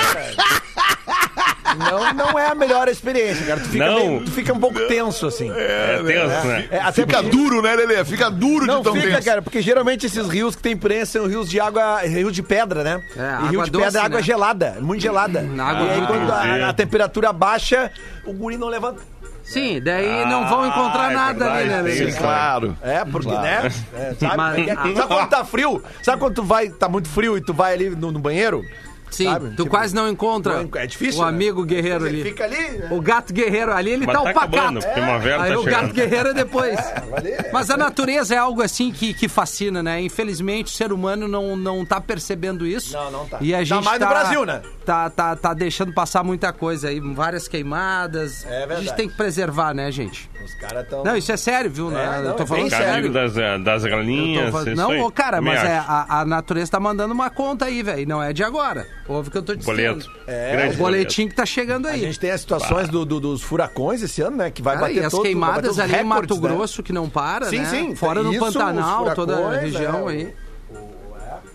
D: Não, não é a melhor experiência, cara. Tu fica,
C: Não.
D: meio- tu fica um pouco tenso, assim.
C: É tenso, né?
D: É, até
A: Fica
D: porque-
A: duro, né, Lelê? Fica duro
D: Não
A: de tão
D: fica,
A: tenso.
D: cara, porque geralmente esses rios que tem prensa são rios de água, rios de pedra, né?
B: É,
D: e
B: água
D: rio de
B: doce,
D: pedra é água
B: né?
D: gelada, muito gelada.
B: Hum, água
D: e aí quando a,
C: entendi.
D: a temperatura baixa, o guri não levanta.
B: Sim, daí não vão encontrar
C: Ah, é
B: nada ali, né,
C: verdade,
B: Lelê?
A: Sim, claro.
D: É, porque, né? É, sabe,
B: Mas-
D: É sabe quando tá frio? Sabe quando tu vai, tá muito frio e tu vai ali no, no banheiro?
B: Sim,
D: Sabe?
B: tu
D: Tipo,
B: quase não encontra
D: não- é difícil,
B: o
D: né?
B: amigo guerreiro
D: Ele
B: ali.
D: fica ali, né?
B: O gato guerreiro ali, ele
C: Mas
B: tá
C: tá
B: o pacato.
C: primavera
B: Aí
C: tá
B: o gato
C: chegando.
B: guerreiro é depois.
D: valeu.
B: Mas a natureza é algo assim que, que fascina, né? Infelizmente o ser humano não, não tá percebendo isso.
D: Não, não tá.
B: E a gente
D: mais no
B: tá,
D: Brasil, né?
B: Tá, tá, tá deixando passar muita coisa aí, várias queimadas.
D: É
B: a gente
D: verdade.
B: tem que preservar, né, gente?
D: Os caras tão...
B: Não, isso é sério, viu? né?
D: não,
B: Eu tô
D: é
B: falando sério.
C: das, eh, das
B: tô
C: galinhas.
B: falando-
C: isso
B: Não, cara, mas é, a, a natureza tá mandando uma conta aí, velho. Não é de agora. Ouve o que eu tô dizendo.
C: Boleto.
D: É,
C: Grande
B: O boletim que tá chegando
D: A
B: aí.
D: gente tem as situações do- do- dos furacões esse ano, né? Que vai
B: Cara,
D: bater
B: e as
D: todo- vai bater
B: queimadas ali em Mato
D: né?
B: Grosso que não para,
D: Sim,
B: né?
D: sim.
B: Fora no Pantanal, toda a região
D: é,
B: aí.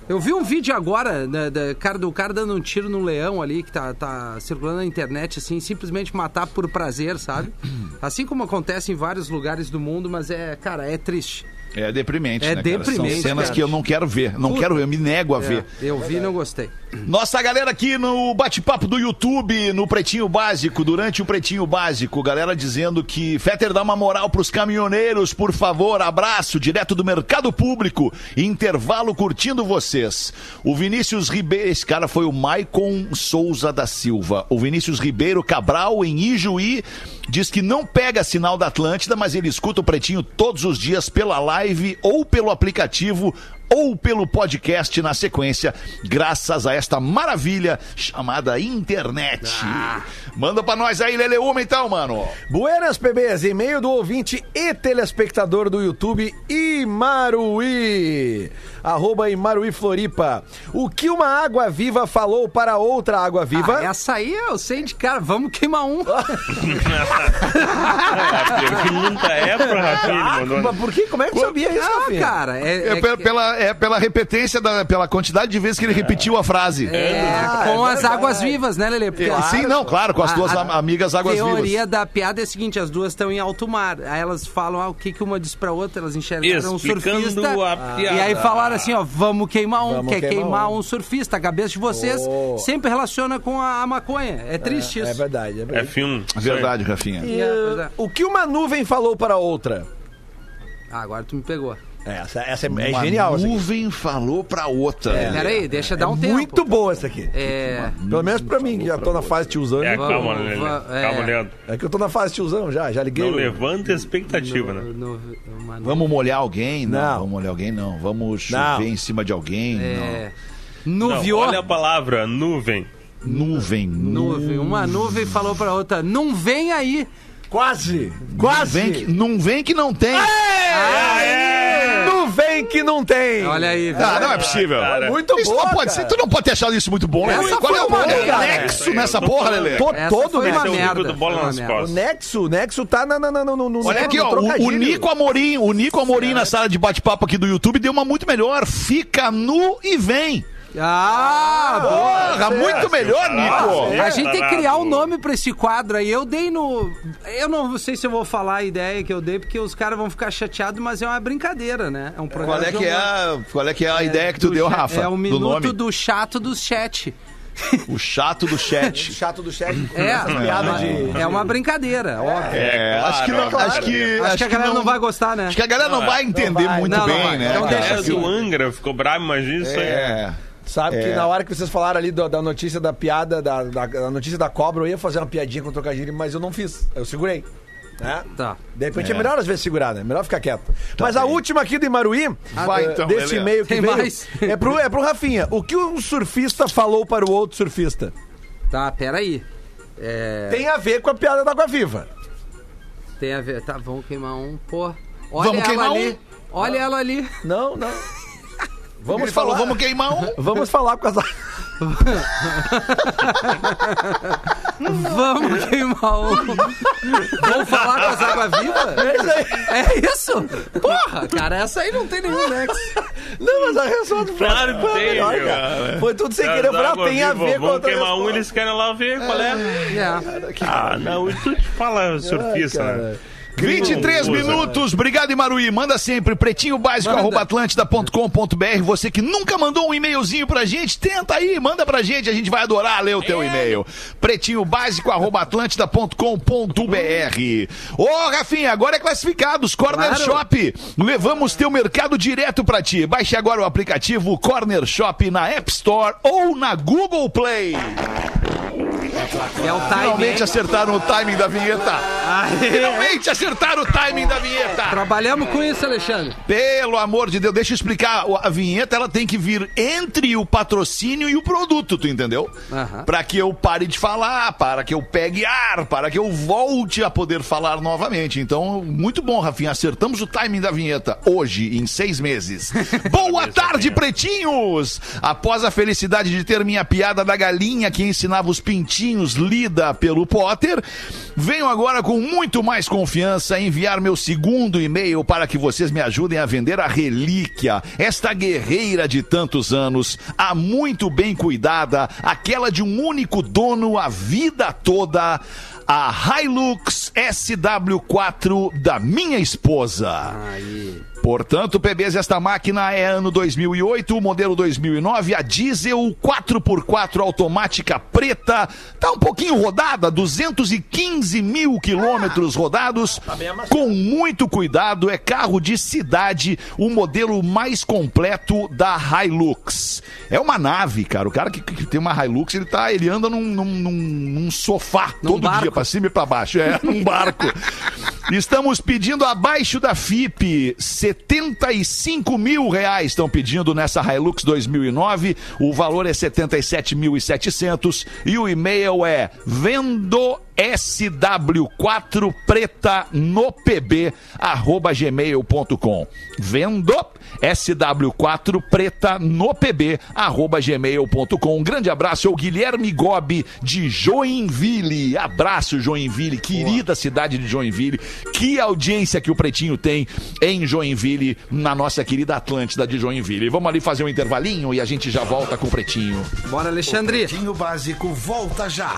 B: Eu vi um vídeo agora né, da, cara, do cara dando um tiro no leão ali, que tá, tá circulando na internet, assim, simplesmente matar por prazer, sabe? Assim como acontece em vários lugares do mundo, mas é, cara, é triste.
A: É deprimente,
B: É
A: né,
B: deprimente,
A: São cenas
B: cara.
A: que eu não quero ver. Não quero ver, eu me nego a ver.
B: É, eu vi e não gostei.
A: Nossa galera aqui no bate-papo do YouTube, no Pretinho Básico, durante o Pretinho Básico, galera dizendo que Fetter dá uma moral pros caminhoneiros, por favor, abraço, direto do mercado público, intervalo curtindo vocês. O Vinícius Ribeiro, esse cara foi o Maicon Souza da Silva. O Vinícius Ribeiro Cabral, em Ijuí, diz que não pega sinal da Atlântida, mas ele escuta o Pretinho todos os dias pela live ou pelo aplicativo ou pelo podcast na sequência, graças a esta maravilha chamada internet. Manda pra nós aí, Lele Uma, então, mano.
D: Buenas, PBs, e-mail do ouvinte e telespectador do YouTube Imaruí. Arroba Imaruí Floripa. O que uma água viva falou para outra água viva?
B: Ah, essa aí eu sei de cara. Vamos queimar um.
C: A pergunta é pra Rafinha.
D: Mas por que? Como é que sabia isso,
B: Ah,
D: Rafinha?
B: cara. É,
A: É,
B: é
A: pela,
B: que-
A: pela- é pela repetência, da, pela quantidade de vezes que ele repetiu a frase.
B: é,
D: Ah,
B: com
D: é
B: as águas vivas, né, Lelê? Porque
A: Sim, não, claro, com as
B: a-
A: duas
B: a
A: am- amigas águas
B: teoria
A: vivas.
B: da piada é a seguinte: as duas estão em alto mar. Aí elas falam ah, o que, que uma diz pra outra, elas enxergaram um surfista. E aí falaram assim: ó, vamos queimar um,
D: Vamos
B: quer
D: queimar
B: queimar
D: um.
B: um. surfista. A cabeça de vocês
D: Oh.
B: sempre relaciona com a, a maconha. É triste isso.
D: É verdade, é verdade.
C: F1.
A: Verdade, Rafinha.
D: E,
B: É, é.
D: O que uma nuvem falou para outra?
B: Ah, agora tu me pegou.
D: Essa, essa é, é
A: Uma
D: genial. aqui.
A: nuvem falou pra outra.
B: Peraí, deixa dar um tempo.
D: Muito boa essa aqui.
B: É.
D: Pelo menos pra mim, que já tô na fase tiozão.
C: É,
B: Vamos,
C: calma, Lelê.
B: va- é.
C: Calma, Leandro.
D: É que eu tô na fase tiozão já, já liguei.
C: Não
D: o-
C: levanta expectativa, né?
B: No- uma-
A: Vamos molhar alguém? Não,
D: Não.
A: vamos molhar alguém, não. Vamos chover
D: Não.
A: em cima de alguém?
B: É.
C: Não,
B: Nuviou.
C: olha a palavra, nuvem.
A: Não. Nuvem.
B: Nuvem. Uma nuvem falou pra outra: não vem aí.
D: Quase!
A: Não
D: Quase!
A: vem, que, não vem que não tem.
D: Nuvem que não tem!
B: Olha aí, viu?
A: Ah, não é possível.
C: Cara.
D: Muito
A: Isso
D: boa,
A: não pode
D: cara.
A: ser. Tu não pode ter achado isso muito bom, Lelê. Qual
B: foi
A: é o
B: uma
A: qual é o nexo
C: É,
A: nessa
C: tô
A: porra. Lelê?
B: Essa
D: todo,
B: foi
D: né?
B: uma
C: Esse é o
B: merda.
C: do bola nas
B: merda.
D: O. Nexo, o Nexo tá na, na, na, no, no,
A: Olha aqui, ó, o, o. Nico Amorim, o Nico Amorim na sala de bate-papo aqui do YouTube deu uma muito melhor. Fica nu e vem.
B: Ah.
A: Porra, muito melhor, Nico.
B: A gente tem que criar um nome pra esse quadro aí. Eu dei no. Eu não sei se eu vou falar a ideia que eu dei, porque os caras vão ficar chateados, mas é uma brincadeira, né? É um programa.
A: Qual é que é a, qual é, que é a ideia que tu
B: Do
A: deu,
B: cha-
A: Rafa?
B: É o
A: do
B: minuto
A: nome?
B: do chato do chat.
A: O chato do chat.
D: Chato do chat.
B: É,
D: piadas de...
B: é uma brincadeira, óbvio.
A: É, acho que não,
C: claro.
A: acho que,
B: Acho que a galera não vai gostar, né?
A: Acho que a galera não vai entender
D: Não vai.
A: muito
B: Não, não
A: bem,
B: vai.
A: né?
B: Então
A: cara?
B: deixa
C: É,
B: assim.
C: do Angra ficou bravo, imagina isso aí.
A: É.
D: Sabe que
A: É.
D: na hora que vocês falaram ali do- da notícia da piada, da, da- da notícia da cobra, eu ia fazer uma piadinha com o trocadilho, mas eu não fiz. Eu segurei. Né?
B: Tá.
D: De repente é.
A: É.
D: melhor às vezes segurar, né? Melhor ficar quieto. mas a
A: bem.
D: última aqui do Imaruí,
A: Vai,
D: eh,
A: então,
D: desse e-mail que
B: Tem
D: veio,
B: mais?
D: é pro, é pro Rafinha. O que um surfista falou para o outro surfista?
B: Tá, peraí. É,
D: Tem a ver com a piada da Água Viva.
B: tem a ver. Tá, vamos queimar um. Pô. Olha
A: Vamos
B: ela
A: queimar
B: ali.
A: um?
B: Olha ela ali.
D: Não, não. Vamos
A: Ele falou,
D: falar,
A: vamos queimar um.
D: vamos falar com as...
B: Vamos queimar um. Vamos falar com as águas vivas?
D: É isso aí.
B: É isso? Porra, cara, essa aí não tem nenhum nexo.
D: Não, mas a resposta foi
C: Claro que
D: foi
C: tem,
D: melhor,
C: meu.
D: cara. Foi tudo sem querer.
C: Águas
D: tem a ver com a
C: Vamos queimar um, eles querem lá ver qual é.
B: É.
C: Ah, não, e tu te fala surfista,
D: Ai,
C: né?
D: cara.
A: 23
C: Confusa.
A: minutos, obrigado Imaruí. Manda sempre pretinho básico
B: Manda.
A: arroba atlântida.com.br. Você que nunca mandou um e-mailzinho pra gente, tenta aí, manda pra gente, a gente vai adorar ler o teu e-mail. Pretinho básico arroba atlântida.com.br. Ô, Rafinha, agora é classificados. Corner
B: Claro.
A: Shop. Levamos teu mercado direto pra ti. Baixe agora o aplicativo Corner Shop na App Store ou na Google Play.
B: É o time.
A: Finalmente acertaram o timing da vinheta.
B: Aê.
A: Finalmente acertaram o timing da vinheta.
B: Trabalhamos com isso, Alexandre.
A: Pelo amor de Deus, deixa eu explicar. A vinheta ela tem que vir entre o patrocínio e o produto, tu entendeu? Para que eu pare de falar, para que eu pegue ar, para que eu volte a poder falar novamente. Então, muito bom, Rafinha. Acertamos o timing da vinheta hoje, em seis meses. Boa tarde, pretinhos! Após a felicidade de ter minha piada da galinha que ensinava os pintinhos lida pelo Potter, venho agora com muito mais confiança enviar meu segundo e-mail para que vocês me ajudem a vender a relíquia, esta guerreira de tantos anos, a muito bem cuidada, aquela de um único dono a vida toda, a Hilux SW4 da minha esposa.
B: Aí.
A: Portanto, PBs, esta máquina é ano 2008, modelo 2009, a diesel 4x4 automática preta. Tá um pouquinho rodada, 215 mil quilômetros rodados. Com muito cuidado, é carro de cidade, o modelo mais completo da Hilux. É uma nave, cara. O cara que, que tem uma Hilux, ele tá, ele anda num, num- num- num sofá todo
B: barco.
A: dia, pra cima e pra baixo. É, num barco. Estamos pedindo abaixo da FIP 75 mil reais. Estão pedindo nessa Hilux 2009. O valor é 77.700 e o e-mail é vendo SW4 preta no pb arroba gmail.com vendo SW4 preta no pb arroba gmail.com um grande abraço ao Guilherme Gobi de Joinville. Abraço Joinville, querida cidade de Joinville. Que audiência que o Pretinho tem em Joinville na nossa querida Atlântida de Joinville vamos ali fazer um intervalinho e a gente já volta com o Pretinho
B: Bora, Alexandre.
E: Pretinho Básico volta já.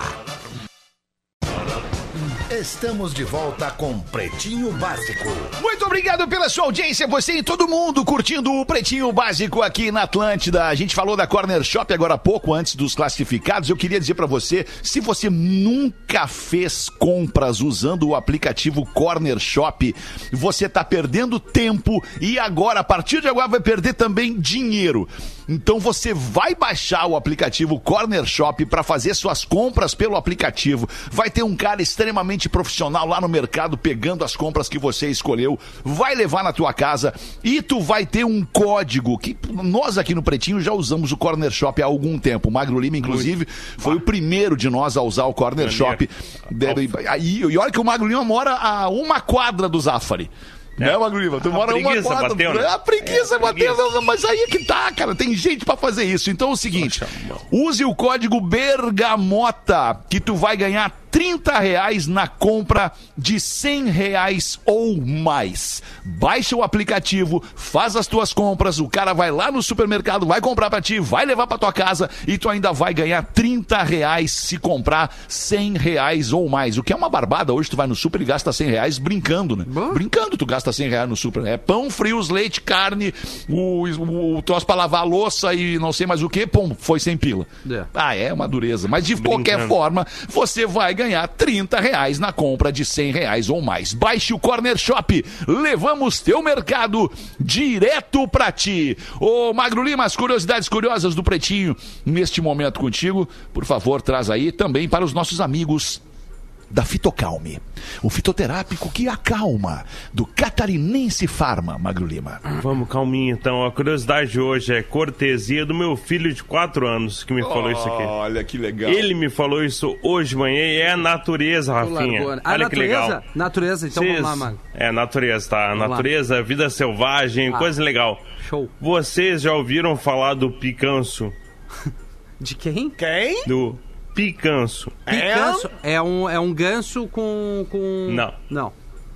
E: Estamos de volta com Pretinho Básico.
A: Muito obrigado pela sua audiência, você e todo mundo curtindo o Pretinho Básico aqui na Atlântida. A gente falou da Corner Shop agora há pouco, antes dos classificados. Eu queria dizer pra você, se você nunca fez compras usando o aplicativo Corner Shop, você tá perdendo tempo e agora, a partir de agora, vai perder também dinheiro. Então você vai baixar o aplicativo Corner Shop para fazer suas compras pelo aplicativo. Vai ter um cara extremamente profissional lá no mercado pegando as compras que você escolheu, vai levar na tua casa e tu vai ter um código que nós aqui no Pretinho já usamos o Corner Shop há algum tempo. O Magro Lima, inclusive, foi o primeiro de nós a usar o Corner Shop. E, e olha que o Magro Lima mora a uma quadra do Zafari. Né, Magro Lima? Tu
C: A
A: mora a uma
C: preguiça
A: quadra.
C: bateu, né?
A: A preguiça
C: É, a
A: bateu,
C: preguiça.
A: mas aí é que tá, cara. Tem gente pra fazer isso. Então é o seguinte: use o código Bergamota, que tu vai ganhar 30 reais na compra de 100 reais ou mais. Baixa o aplicativo, faz as tuas compras, o cara vai lá no supermercado, vai comprar pra ti, vai levar pra tua casa e tu ainda vai ganhar 30 reais se comprar 100 reais ou mais. O que é uma barbada. Hoje tu vai no super e gasta 100 reais brincando, né?
B: Bom.
A: Brincando, tu gasta 100 reais no super. É pão, frios, leite, carne, o, o, o troço pra lavar a louça e não sei mais o que, pum, foi sem pila.
B: É.
A: Ah, é uma dureza. Mas de qualquer
C: Brincando.
A: forma, você vai ganhar 30 reais na compra de 100 reais ou mais. Baixe o Corner Shop. Levamos teu mercado direto pra ti. Ô, Magro Lima, as curiosidades curiosas do Pretinho neste momento contigo. Por favor, traz aí também para os nossos amigos da Fitocalme. O fitoterápico que acalma, do Catarinense Farma, Magro Lima.
C: Vamos calminho então. A curiosidade de hoje é cortesia do meu filho de 4 anos que me falou isso aqui.
A: Olha que legal.
C: Ele me falou isso hoje de manhã e é a natureza,
B: Tu
C: Rafinha.
B: largou,
C: Olha que
B: natureza?
C: legal.
B: Natureza, então
C: Vocês-
B: vamos lá, Mago.
C: É, natureza, tá?
B: Vamos lá.
C: natureza, vida selvagem,
B: Ah.
C: coisa legal.
B: Show.
C: Vocês já ouviram falar do picanço?
B: De quem?
D: Quem?
C: Do picanço.
B: Picanço. É um, é um ganso com. com...
C: Não.
B: Não.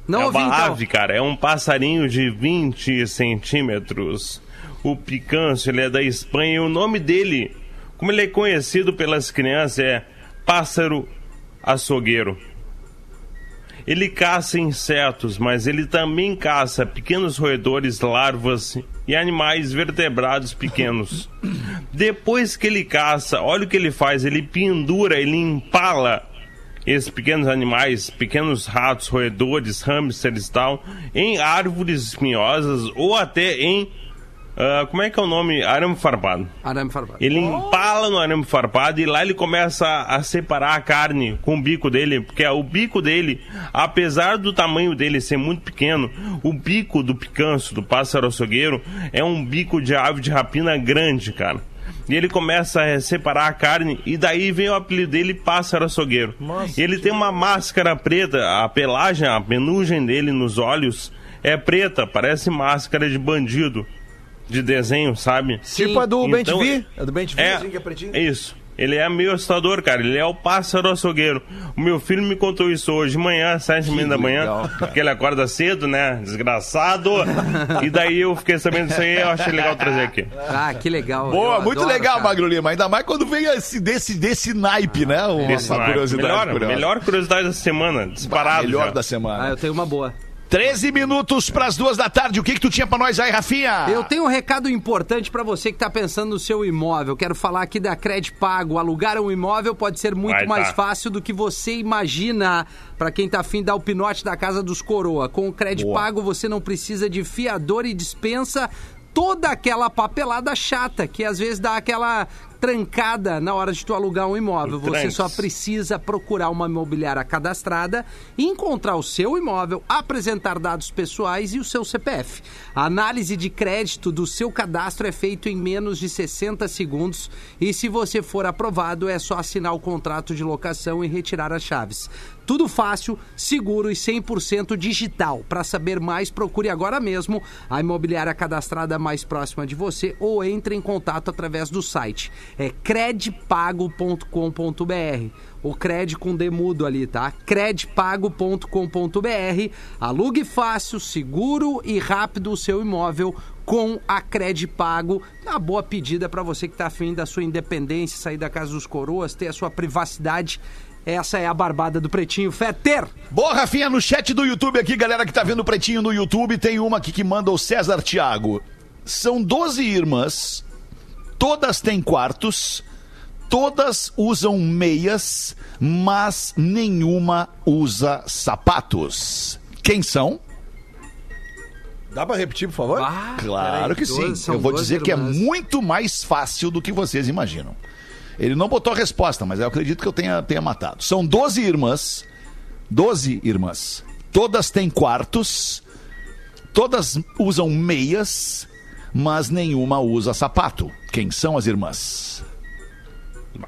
B: Não
C: é
B: ouvi
C: uma
B: então.
C: ave, cara. É um passarinho de 20 centímetros. O picanço, ele é da Espanha e o nome dele, como ele é conhecido pelas crianças, é pássaro açougueiro. Ele caça insetos, mas ele também caça pequenos roedores, larvas e animais vertebrados pequenos. Depois que ele caça, olha o que ele faz: ele pendura, ele empala esses pequenos animais, pequenos ratos, roedores, hamsters e tal, em árvores espinhosas ou até em. Ah, como é que é o nome? Arame farpado.
B: Arame farpado.
C: Ele empala no arame farpado e lá ele começa a, separar a carne com o bico dele, porque o bico dele, apesar do tamanho dele ser muito pequeno, o bico do picanço, do pássaro açougueiro, é um bico de ave de rapina grande, cara. E ele começa a separar a carne e daí vem o apelido dele, pássaro açougueiro. E ele tem uma máscara preta, a pelagem, a penugem dele nos olhos é preta, parece máscara de bandido. De desenho, sabe?
B: Sim.
D: Tipo a do
C: Então,
D: Bent É do Bent
C: é,
D: assim, que é pretinho.
C: é isso. Ele é meio assustador, cara. Ele é o pássaro açougueiro. O meu filho me contou isso hoje de manhã, sete e meia da manhã.
A: legal,
C: Porque ele acorda cedo, né? Desgraçado. e daí eu fiquei sabendo disso aí eu achei legal trazer aqui.
B: Ah, que legal.
A: Boa,
B: Eu
A: muito
B: adoro,
A: legal,
B: cara.
A: Magro Lima. Ainda mais quando vem esse, desse, desse naipe, né? Uma,
C: Desse
A: uma
C: naipe.
A: curiosidade
C: melhor,
A: curiosa.
C: melhor curiosidade da semana, disparado.
A: Melhor
C: já.
A: da semana.
B: Ah, eu tenho uma boa.
A: 13 minutos pras duas da tarde. O que que tu tinha pra nós aí, Rafinha?
B: Eu tenho um recado importante pra você que tá pensando no seu imóvel. Quero falar aqui da Cred Pago. Alugar um imóvel pode ser muito
C: Vai
B: mais
C: tá.
B: fácil do que você imagina. Pra quem tá afim de dar o pinote da casa dos coroa. Com o Cred
A: Boa.
B: Pago você não precisa de fiador e dispensa toda aquela papelada chata que às vezes dá aquela trancada na hora de tu alugar um imóvel. Você só precisa procurar uma imobiliária cadastrada, encontrar o seu imóvel, apresentar dados pessoais e o seu CPF. A análise de crédito do seu cadastro é feito em menos de 60 segundos e se você for aprovado é só assinar o contrato de locação e retirar as chaves. Tudo fácil, seguro e 100% digital. Para saber mais, procure agora mesmo a imobiliária cadastrada mais próxima de você ou entre em contato através do site. É credpago.com.br. O cred com demudo ali, tá? credpago.com.br. Alugue fácil, seguro e rápido o seu imóvel com a Credpago. Uma boa pedida para você que tá afim da sua independência, sair da casa dos coroas, ter a sua privacidade. Essa é a barbada do Pretinho Feter.
A: Boa, Rafinha, no chat do YouTube aqui, galera que tá vendo o Pretinho no YouTube, tem uma aqui que manda o César Thiago. São 12 irmãs, todas têm quartos, todas usam meias, mas nenhuma usa sapatos. Quem são?
D: Dá pra repetir, por favor?
A: Claro que sim. Eu vou dizer que é
B: irmãs.
A: muito mais fácil do que vocês imaginam. Ele não botou a resposta, mas eu acredito que eu tenha, tenha matado. São 12 irmãs. 12 irmãs. Todas têm quartos. Todas usam meias, mas nenhuma usa sapato. Quem são as irmãs?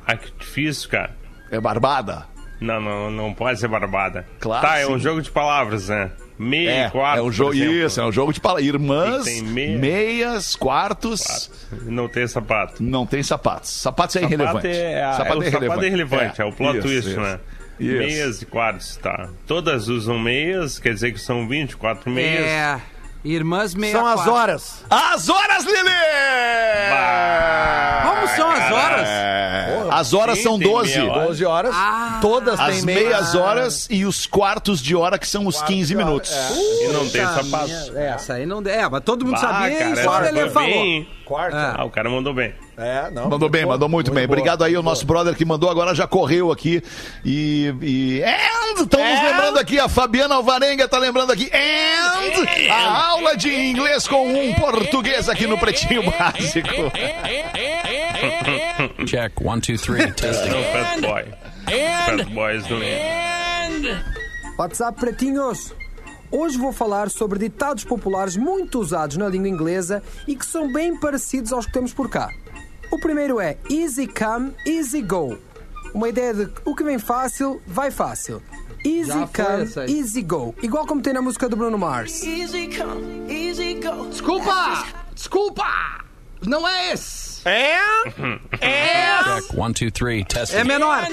C: Ah, que difícil, cara.
A: É Barbada?
C: Não, não, não pode ser barbada.
A: Claro
C: Tá, é um jogo de palavras, né? Meia
A: É,
C: e quarto.
A: é um jogo isso, é um jogo de palavras. Irmãs,
C: meia.
A: meias, quartos,
C: Não tem sapato.
A: não tem sapatos. Sapatos é
C: Sapato
A: irrelevante.
C: é, a- é, o sapato é irrelevante, é, o plot
A: Isso,
C: twist,
A: isso.
C: né?
A: Isso.
C: Meias e quartos, tá. Todas usam meias, quer dizer que são 24 meias.
B: É. Irmãs meia
D: São as horas.
A: As horas, Lili!
B: Como são as horas?
A: É, As horas são
C: tem
A: 12.
C: meia hora.
D: 12 horas.
B: Ah.
D: todas
A: As
D: têm meia.
A: meias horas e os quartos de hora, que são os 15 minutos.
C: E não tem sapato.
B: minha- Essa aí não é, mas todo mundo
C: Bah,
B: sabia
C: cara,
B: e só ele
C: foi
B: falou.
C: bem-
D: Quarto.
C: Ah, o cara mandou bem.
D: É, não.
A: Mandou bem,
D: boa,
A: mandou muito, bem.
D: boa,
A: Obrigado aí ao
D: muito
A: nosso brother que mandou, agora já correu aqui. E. e and, estamos lembrando aqui, a Fabiana Alvarenga tá lembrando aqui. And a aula de inglês com um português aqui no Pretinho Básico.
F: Check. One, two, three. Testing.
C: É o Fat Boy. Fat Boys do
G: WhatsApp Pretinhos! Hoje vou falar sobre ditados populares muito usados na língua inglesa e que são bem parecidos aos que temos por cá. O primeiro é easy come, easy go. Uma ideia de o que vem fácil, vai fácil. Easy
B: Já
G: come, easy go. Igual como tem na música do Bruno Mars.
H: Easy come, easy go.
B: Desculpa! Desculpa! Não é esse!
F: Check. One, two, three. Testing.
B: É menor!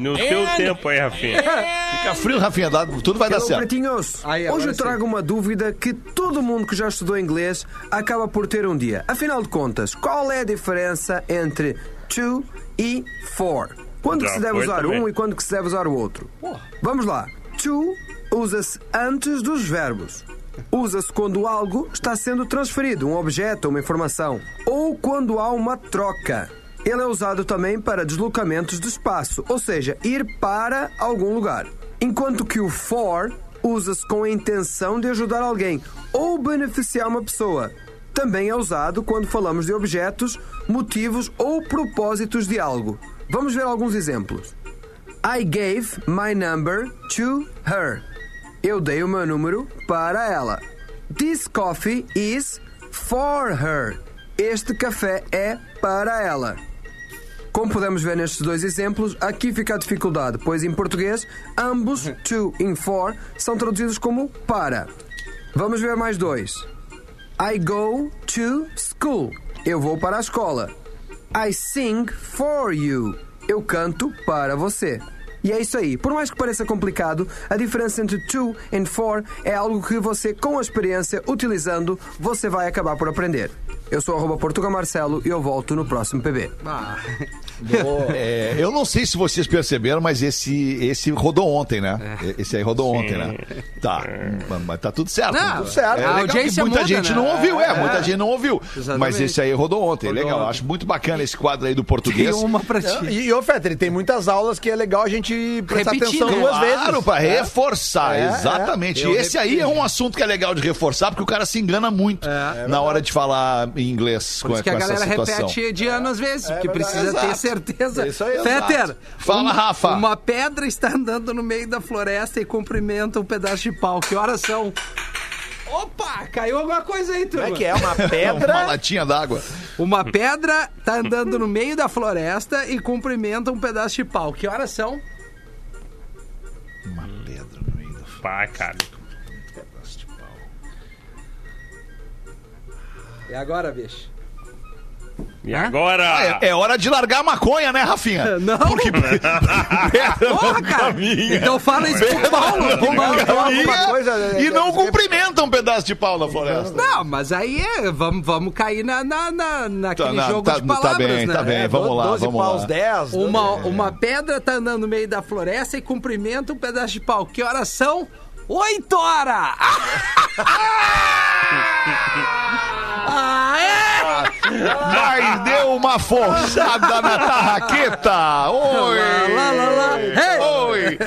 C: No teu tempo aí, Rafinha.
A: Fica frio, Rafinha, tudo vai dar
G: Hello,
A: certo.
G: Pretinhos!
B: Aí, agora
G: Hoje eu
B: sim.
G: trago uma dúvida que todo mundo que já estudou inglês acaba por ter um dia. Afinal de contas, qual é a diferença entre to e for? Quando
C: Já
G: se deve usar
C: também.
G: um e quando que se deve usar o outro? Vamos lá. To usa-se antes dos verbos. Usa-se quando algo está sendo transferido, um objeto ou uma informação, ou quando há uma troca. Ele é usado também para deslocamentos de espaço, ou seja, ir para algum lugar. Enquanto que o for usa-se com a intenção de ajudar alguém ou beneficiar uma pessoa. Também é usado quando falamos de objetos, motivos ou propósitos de algo. Vamos ver alguns exemplos. I gave my number to her. Eu dei o meu número para ela. This coffee is for her. Este café é para ela. Como podemos ver nestes dois exemplos, aqui fica a dificuldade, pois em português ambos to e for são traduzidos como para. Vamos ver mais dois. I go to school. Eu vou para a escola. I sing for you. Eu canto para você. E é isso aí. Por mais que pareça complicado, a diferença entre to e for é algo que você, com a experiência, utilizando, você vai acabar por aprender. Eu sou arroba Portuga Marcelo e eu volto no próximo PB.
B: Ah,
A: É, eu não sei se vocês perceberam, mas esse, esse rodou ontem, né? Esse aí rodou ontem, né? Tá. Mas- Mas tá tudo certo.
B: Não,
A: tudo certo. É legal que
B: audiência
A: muita
B: muda,
A: gente
B: né?
A: não ouviu, é,
B: É.
A: muita gente não ouviu.
B: Exatamente.
A: Mas esse aí rodou ontem,
B: Rodou
A: legal.
B: ontem.
A: Acho muito bacana esse quadro aí do português.
B: tem uma pra ti.
D: E, e ô, Fetter, tem muitas aulas que é legal a gente prestar
B: Repetir,
D: atenção
B: né?
D: duas vezes.
A: Claro, pra
D: É.
A: reforçar,
D: É,
A: exatamente.
B: é.
A: Esse aí é um assunto que é legal de reforçar, porque o cara se engana muito na hora de falar em inglês
B: Por
A: com,
B: isso que
A: com
B: a galera repete de ano às vezes, porque precisa ter
A: Exato.
B: Certeza.
D: É isso aí,
B: Fetter,
A: exato. Fala,
B: uma-
A: Rafa.
B: Uma pedra está andando no meio da floresta e cumprimenta um pedaço de pau. Que horas são? Opa, caiu alguma coisa aí, turma.
D: Como é que é? Uma
A: Uma
D: pedra.
A: latinha d'água.
B: Uma pedra tá andando no meio da floresta e cumprimenta um pedaço de pau. Que horas são?
A: Uma pedra no meio do
C: Pá, cara.
B: E agora, bicho?
C: E agora?
A: É, é hora de largar a maconha, né, Rafinha?
B: Não.
A: Porque pedra
B: Porra, cara.
A: caminha.
B: Então fala isso pro Paulo.
D: Coisa-
A: e não cumprimenta um pedaço de pau na floresta.
B: Não, mas aí é, vamos, vamos cair na, na, na- naquele
A: Tá, na-
B: jogo
A: tá-
B: de palavras,
A: tá bem,
B: né?
A: tá bem.
D: É,
A: vamos lá,
D: 12
A: vamos
D: paus,
A: lá.
D: 10.
B: Uma, uma pedra tá andando no meio da floresta e cumprimenta um pedaço de pau. Que horas são? Oito horas! Ah, é?
A: Mas deu uma forçada na tarraqueta. Oi!
B: Lá, lá, lá.
A: Oi!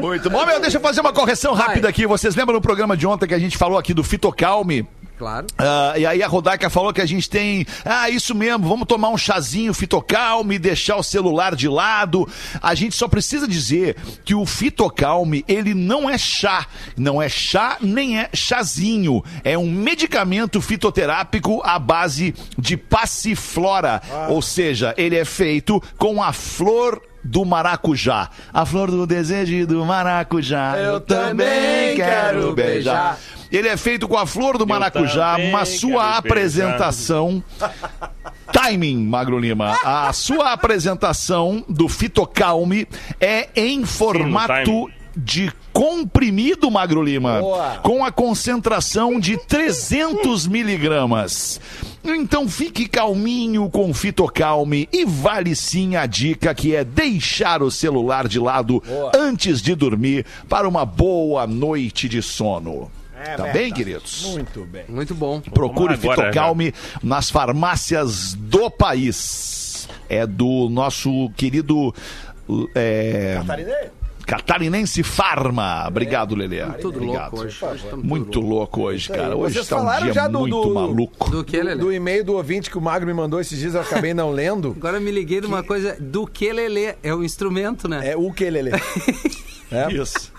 A: Muito bom. Meu, deixa eu fazer uma correção rápida aqui. Vocês lembram no programa de ontem que a gente falou aqui do Fitocalme?
B: Claro.
A: Ah, e aí a Rodaica falou que a gente tem. Ah, isso mesmo, vamos tomar um chazinho fitocalme, deixar o celular de lado. A gente só precisa dizer que o fitocalme, ele não é chá. Não é chá, nem é chazinho. É um medicamento fitoterápico à base de passiflora. Ou seja, ele é feito com a flor do maracujá. A flor do desejo do maracujá.
D: Eu também quero beijar.
A: Ele é feito com a flor do maracujá, mas sua apresentação. Timing, Magro Lima. A sua apresentação do Fitocalme é em formato
C: timing.
A: de comprimido, Magro Lima,
D: Boa.
A: com a concentração de 300 miligramas. Então fique calminho com o Fitocalme e vale sim a dica que é deixar o celular de lado antes de dormir para uma boa noite de sono. Tá
D: é,
A: bem,
D: tá.
A: queridos?
D: Muito bem.
B: Muito bom.
A: Procure
C: Vamos agora,
A: Fitocalme nas farmácias do país. É do nosso querido é, Catarinense Farma. Obrigado, Lelê.
B: Tudo
A: Obrigado.
B: louco hoje. Estamos
A: Muito louco hoje, cara. Hoje
D: Vocês
A: está um
D: falaram
A: dia
D: já do-
A: muito
D: do-
A: maluco.
B: Do que, Lelê?
D: Do e-mail do ouvinte que o Magro me mandou esses dias, eu acabei não lendo.
B: Agora eu me liguei de uma coisa do que Lelê. É o instrumento, né?
D: É o que, Lele? É.
A: Isso.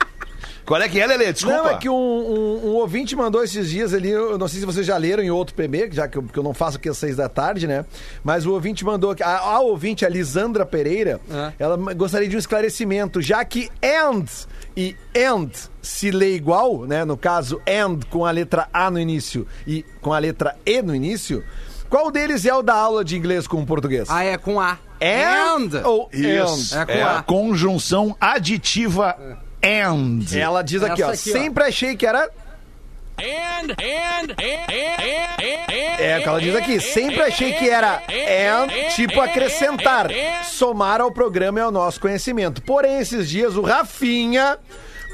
A: Qual é que é, Lelê? Desculpa.
D: Não, é que um, um- um ouvinte mandou esses dias ali, eu não sei se vocês já leram em outro PB, já que eu, que eu não faço aqui às seis da tarde, né? Mas o ouvinte mandou, aqui- a, a ouvinte, a Lisandra Pereira,
B: É.
D: ela gostaria de um esclarecimento, já que and e and se lê igual, né? No caso, and com a letra A no início e com a letra E no início, qual deles é o da aula de inglês com o português?
B: Ah, é com A.
D: And ou
A: Isso.
D: and?
B: É com
A: É
B: A.
A: a conjunção aditiva and.
D: Ela diz aqui, ó,
B: aqui, ó.
D: sempre achei que era É o que ela diz aqui. Sempre achei que era and, tipo acrescentar, somar ao programa e ao nosso conhecimento. Porém, esses dias o Rafinha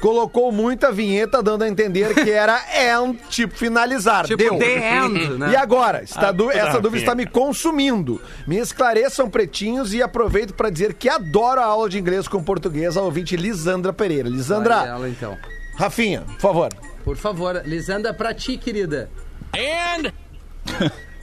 D: colocou muita vinheta dando a entender que era and, tipo finalizar.
B: Tipo
D: Deu.
B: the end, né?
D: E agora? Está du-
C: tudo,
D: essa dúvida está me consumindo. Me esclareçam, pretinhos, e aproveito para dizer que adoro a aula de inglês com português ao ouvinte Lisandra Pereira. Lisandra,
B: ela, então.
D: Rafinha, por favor.
B: Por favor, Lisandra, pra ti, querida.
D: And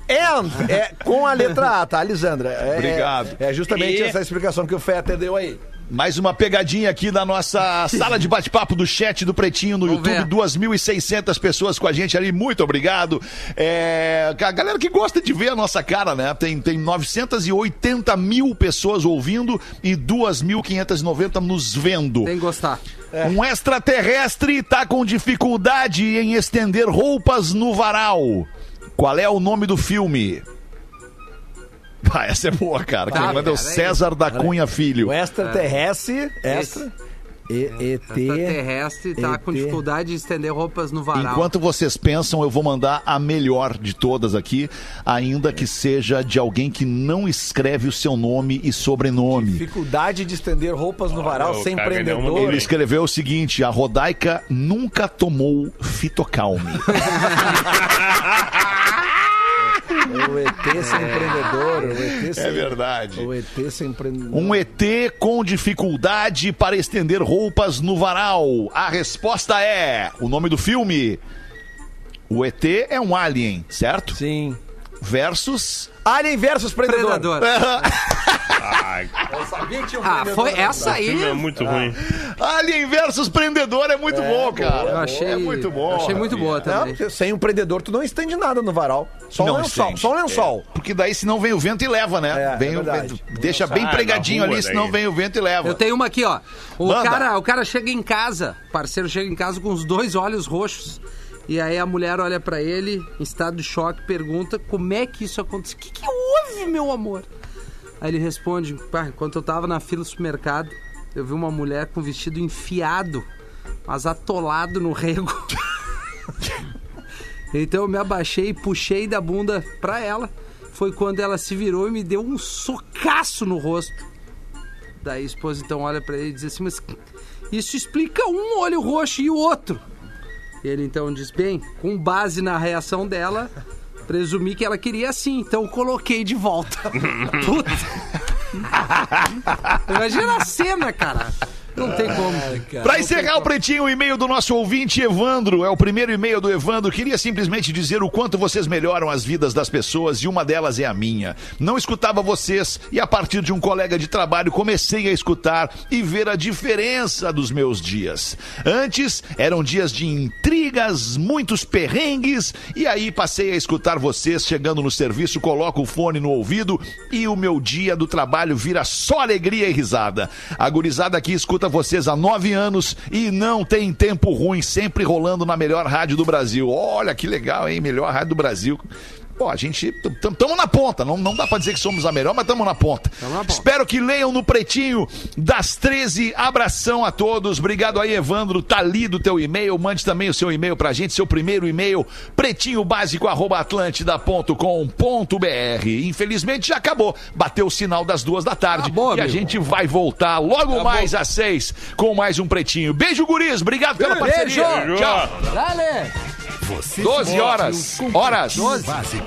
D: é com a letra A, tá, Lisandra? É,
A: Obrigado.
D: É justamente
C: E-
D: essa explicação que o Fetter deu aí.
A: Mais uma pegadinha aqui na nossa sala de bate-papo do chat do Pretinho no
B: Vamos
A: YouTube.
B: ver.
A: 2.600 pessoas com a gente ali. Muito obrigado. É, a galera que gosta de ver a nossa cara, né? Tem, tem 980 mil pessoas ouvindo e 2.590 nos vendo.
B: Tem que gostar.
A: Um extraterrestre tá com dificuldade em estender roupas no varal. Qual é o nome do filme? Ah, essa é boa, cara.
B: Tá,
A: Quem manda é o
B: aí.
A: César da Cunha Filho.
D: O extraterrestre, extra. E- ET.
B: Extraterrestre tá com
D: ET.
B: dificuldade de estender roupas no varal.
A: Enquanto vocês pensam, eu vou mandar a melhor de todas aqui, ainda que seja de alguém que não escreve o seu nome e sobrenome.
D: Dificuldade de estender roupas no varal
C: o
D: sem
C: uma
D: empreendedor.
A: Ele escreveu o seguinte: a Rodaica nunca tomou fitocalme.
D: O ET sem empreendedor. O ET sem...
A: É verdade.
D: O ET sem empreendedor.
A: Um ET com dificuldade para estender roupas no varal. A resposta é: o nome do filme. O ET é um alien, certo?
D: Sim.
A: Versus.
D: Alien versus Predador.
B: Predador.
C: Ai,
B: Ah, foi essa
C: o filme é
B: aí.
C: muito ruim.
A: Alien versus Prendedor é muito bom, cara.
B: Eu achei,
A: é muito bom.
B: Achei muito boa
D: Não,
B: também.
D: porque sem um prendedor tu não estende nada no varal. Só
A: Não
D: um lençol.
A: estende.
D: Só um lençol.
A: Porque daí senão vem o vento e leva, né?
D: É,
A: vem
D: é
A: o
D: verdade.
A: vento, deixa bem
C: Ah,
A: pregadinho
C: na rua
A: ali, senão
C: daí.
A: vem o vento e leva.
B: Eu tenho uma aqui, ó. O
A: Manda.
B: cara, o cara chega em casa, o parceiro chega em casa com os dois olhos roxos. E aí a mulher olha pra ele, em estado de choque, pergunta como é que isso aconteceu. O que, que houve, meu amor? Aí ele responde: enquanto eu tava na fila do supermercado, eu vi uma mulher com vestido enfiado, mas atolado no rego. então eu me abaixei e puxei da bunda pra ela. Foi quando ela se virou e me deu um socaço no rosto. Daí a esposa então olha pra ele e diz assim: Mas isso explica um olho roxo e o outro. Ele então diz: Bem, com base na reação dela, presumi que ela queria assim, então coloquei de volta. Puta. Imagina a cena, cara. Não tem como.
A: Pra encerrar o pretinho, o e-mail do nosso ouvinte Evandro, é o primeiro e-mail do Evandro. Queria simplesmente dizer o quanto vocês melhoram as vidas das pessoas e uma delas é a minha. Não escutava vocês e a partir de um colega de trabalho comecei a escutar e ver a diferença dos meus dias. Antes eram dias de intrigas, muitos perrengues e aí passei a escutar vocês chegando no serviço, coloco o fone no ouvido e o meu dia do trabalho vira só alegria e risada. A gurizada aqui escuta vocês há nove anos e não tem tempo ruim, sempre rolando na melhor rádio do Brasil. Olha que legal, hein? Melhor rádio do Brasil. Pô, a gente estamos na ponta, não, não dá pra dizer que somos a melhor, mas estamos na ponta.
B: na ponta.
A: Espero que leiam no Pretinho das 13. Abração a todos. Obrigado aí, Evandro. Tá lido o teu e-mail. Mande também o seu e-mail pra gente, seu primeiro e-mail, pretinhobásico.atlântida.com.br. Infelizmente já acabou. Bateu o sinal das duas da tarde.
B: Acabou,
A: e a
B: amigo.
A: gente vai voltar logo mais às seis com mais um Pretinho. Beijo, guris. Obrigado pela parceria.
C: Beijo.
A: Tchau.
B: Dale!
E: Você
A: 12 horas. Horas.
B: 12,
E: Básico.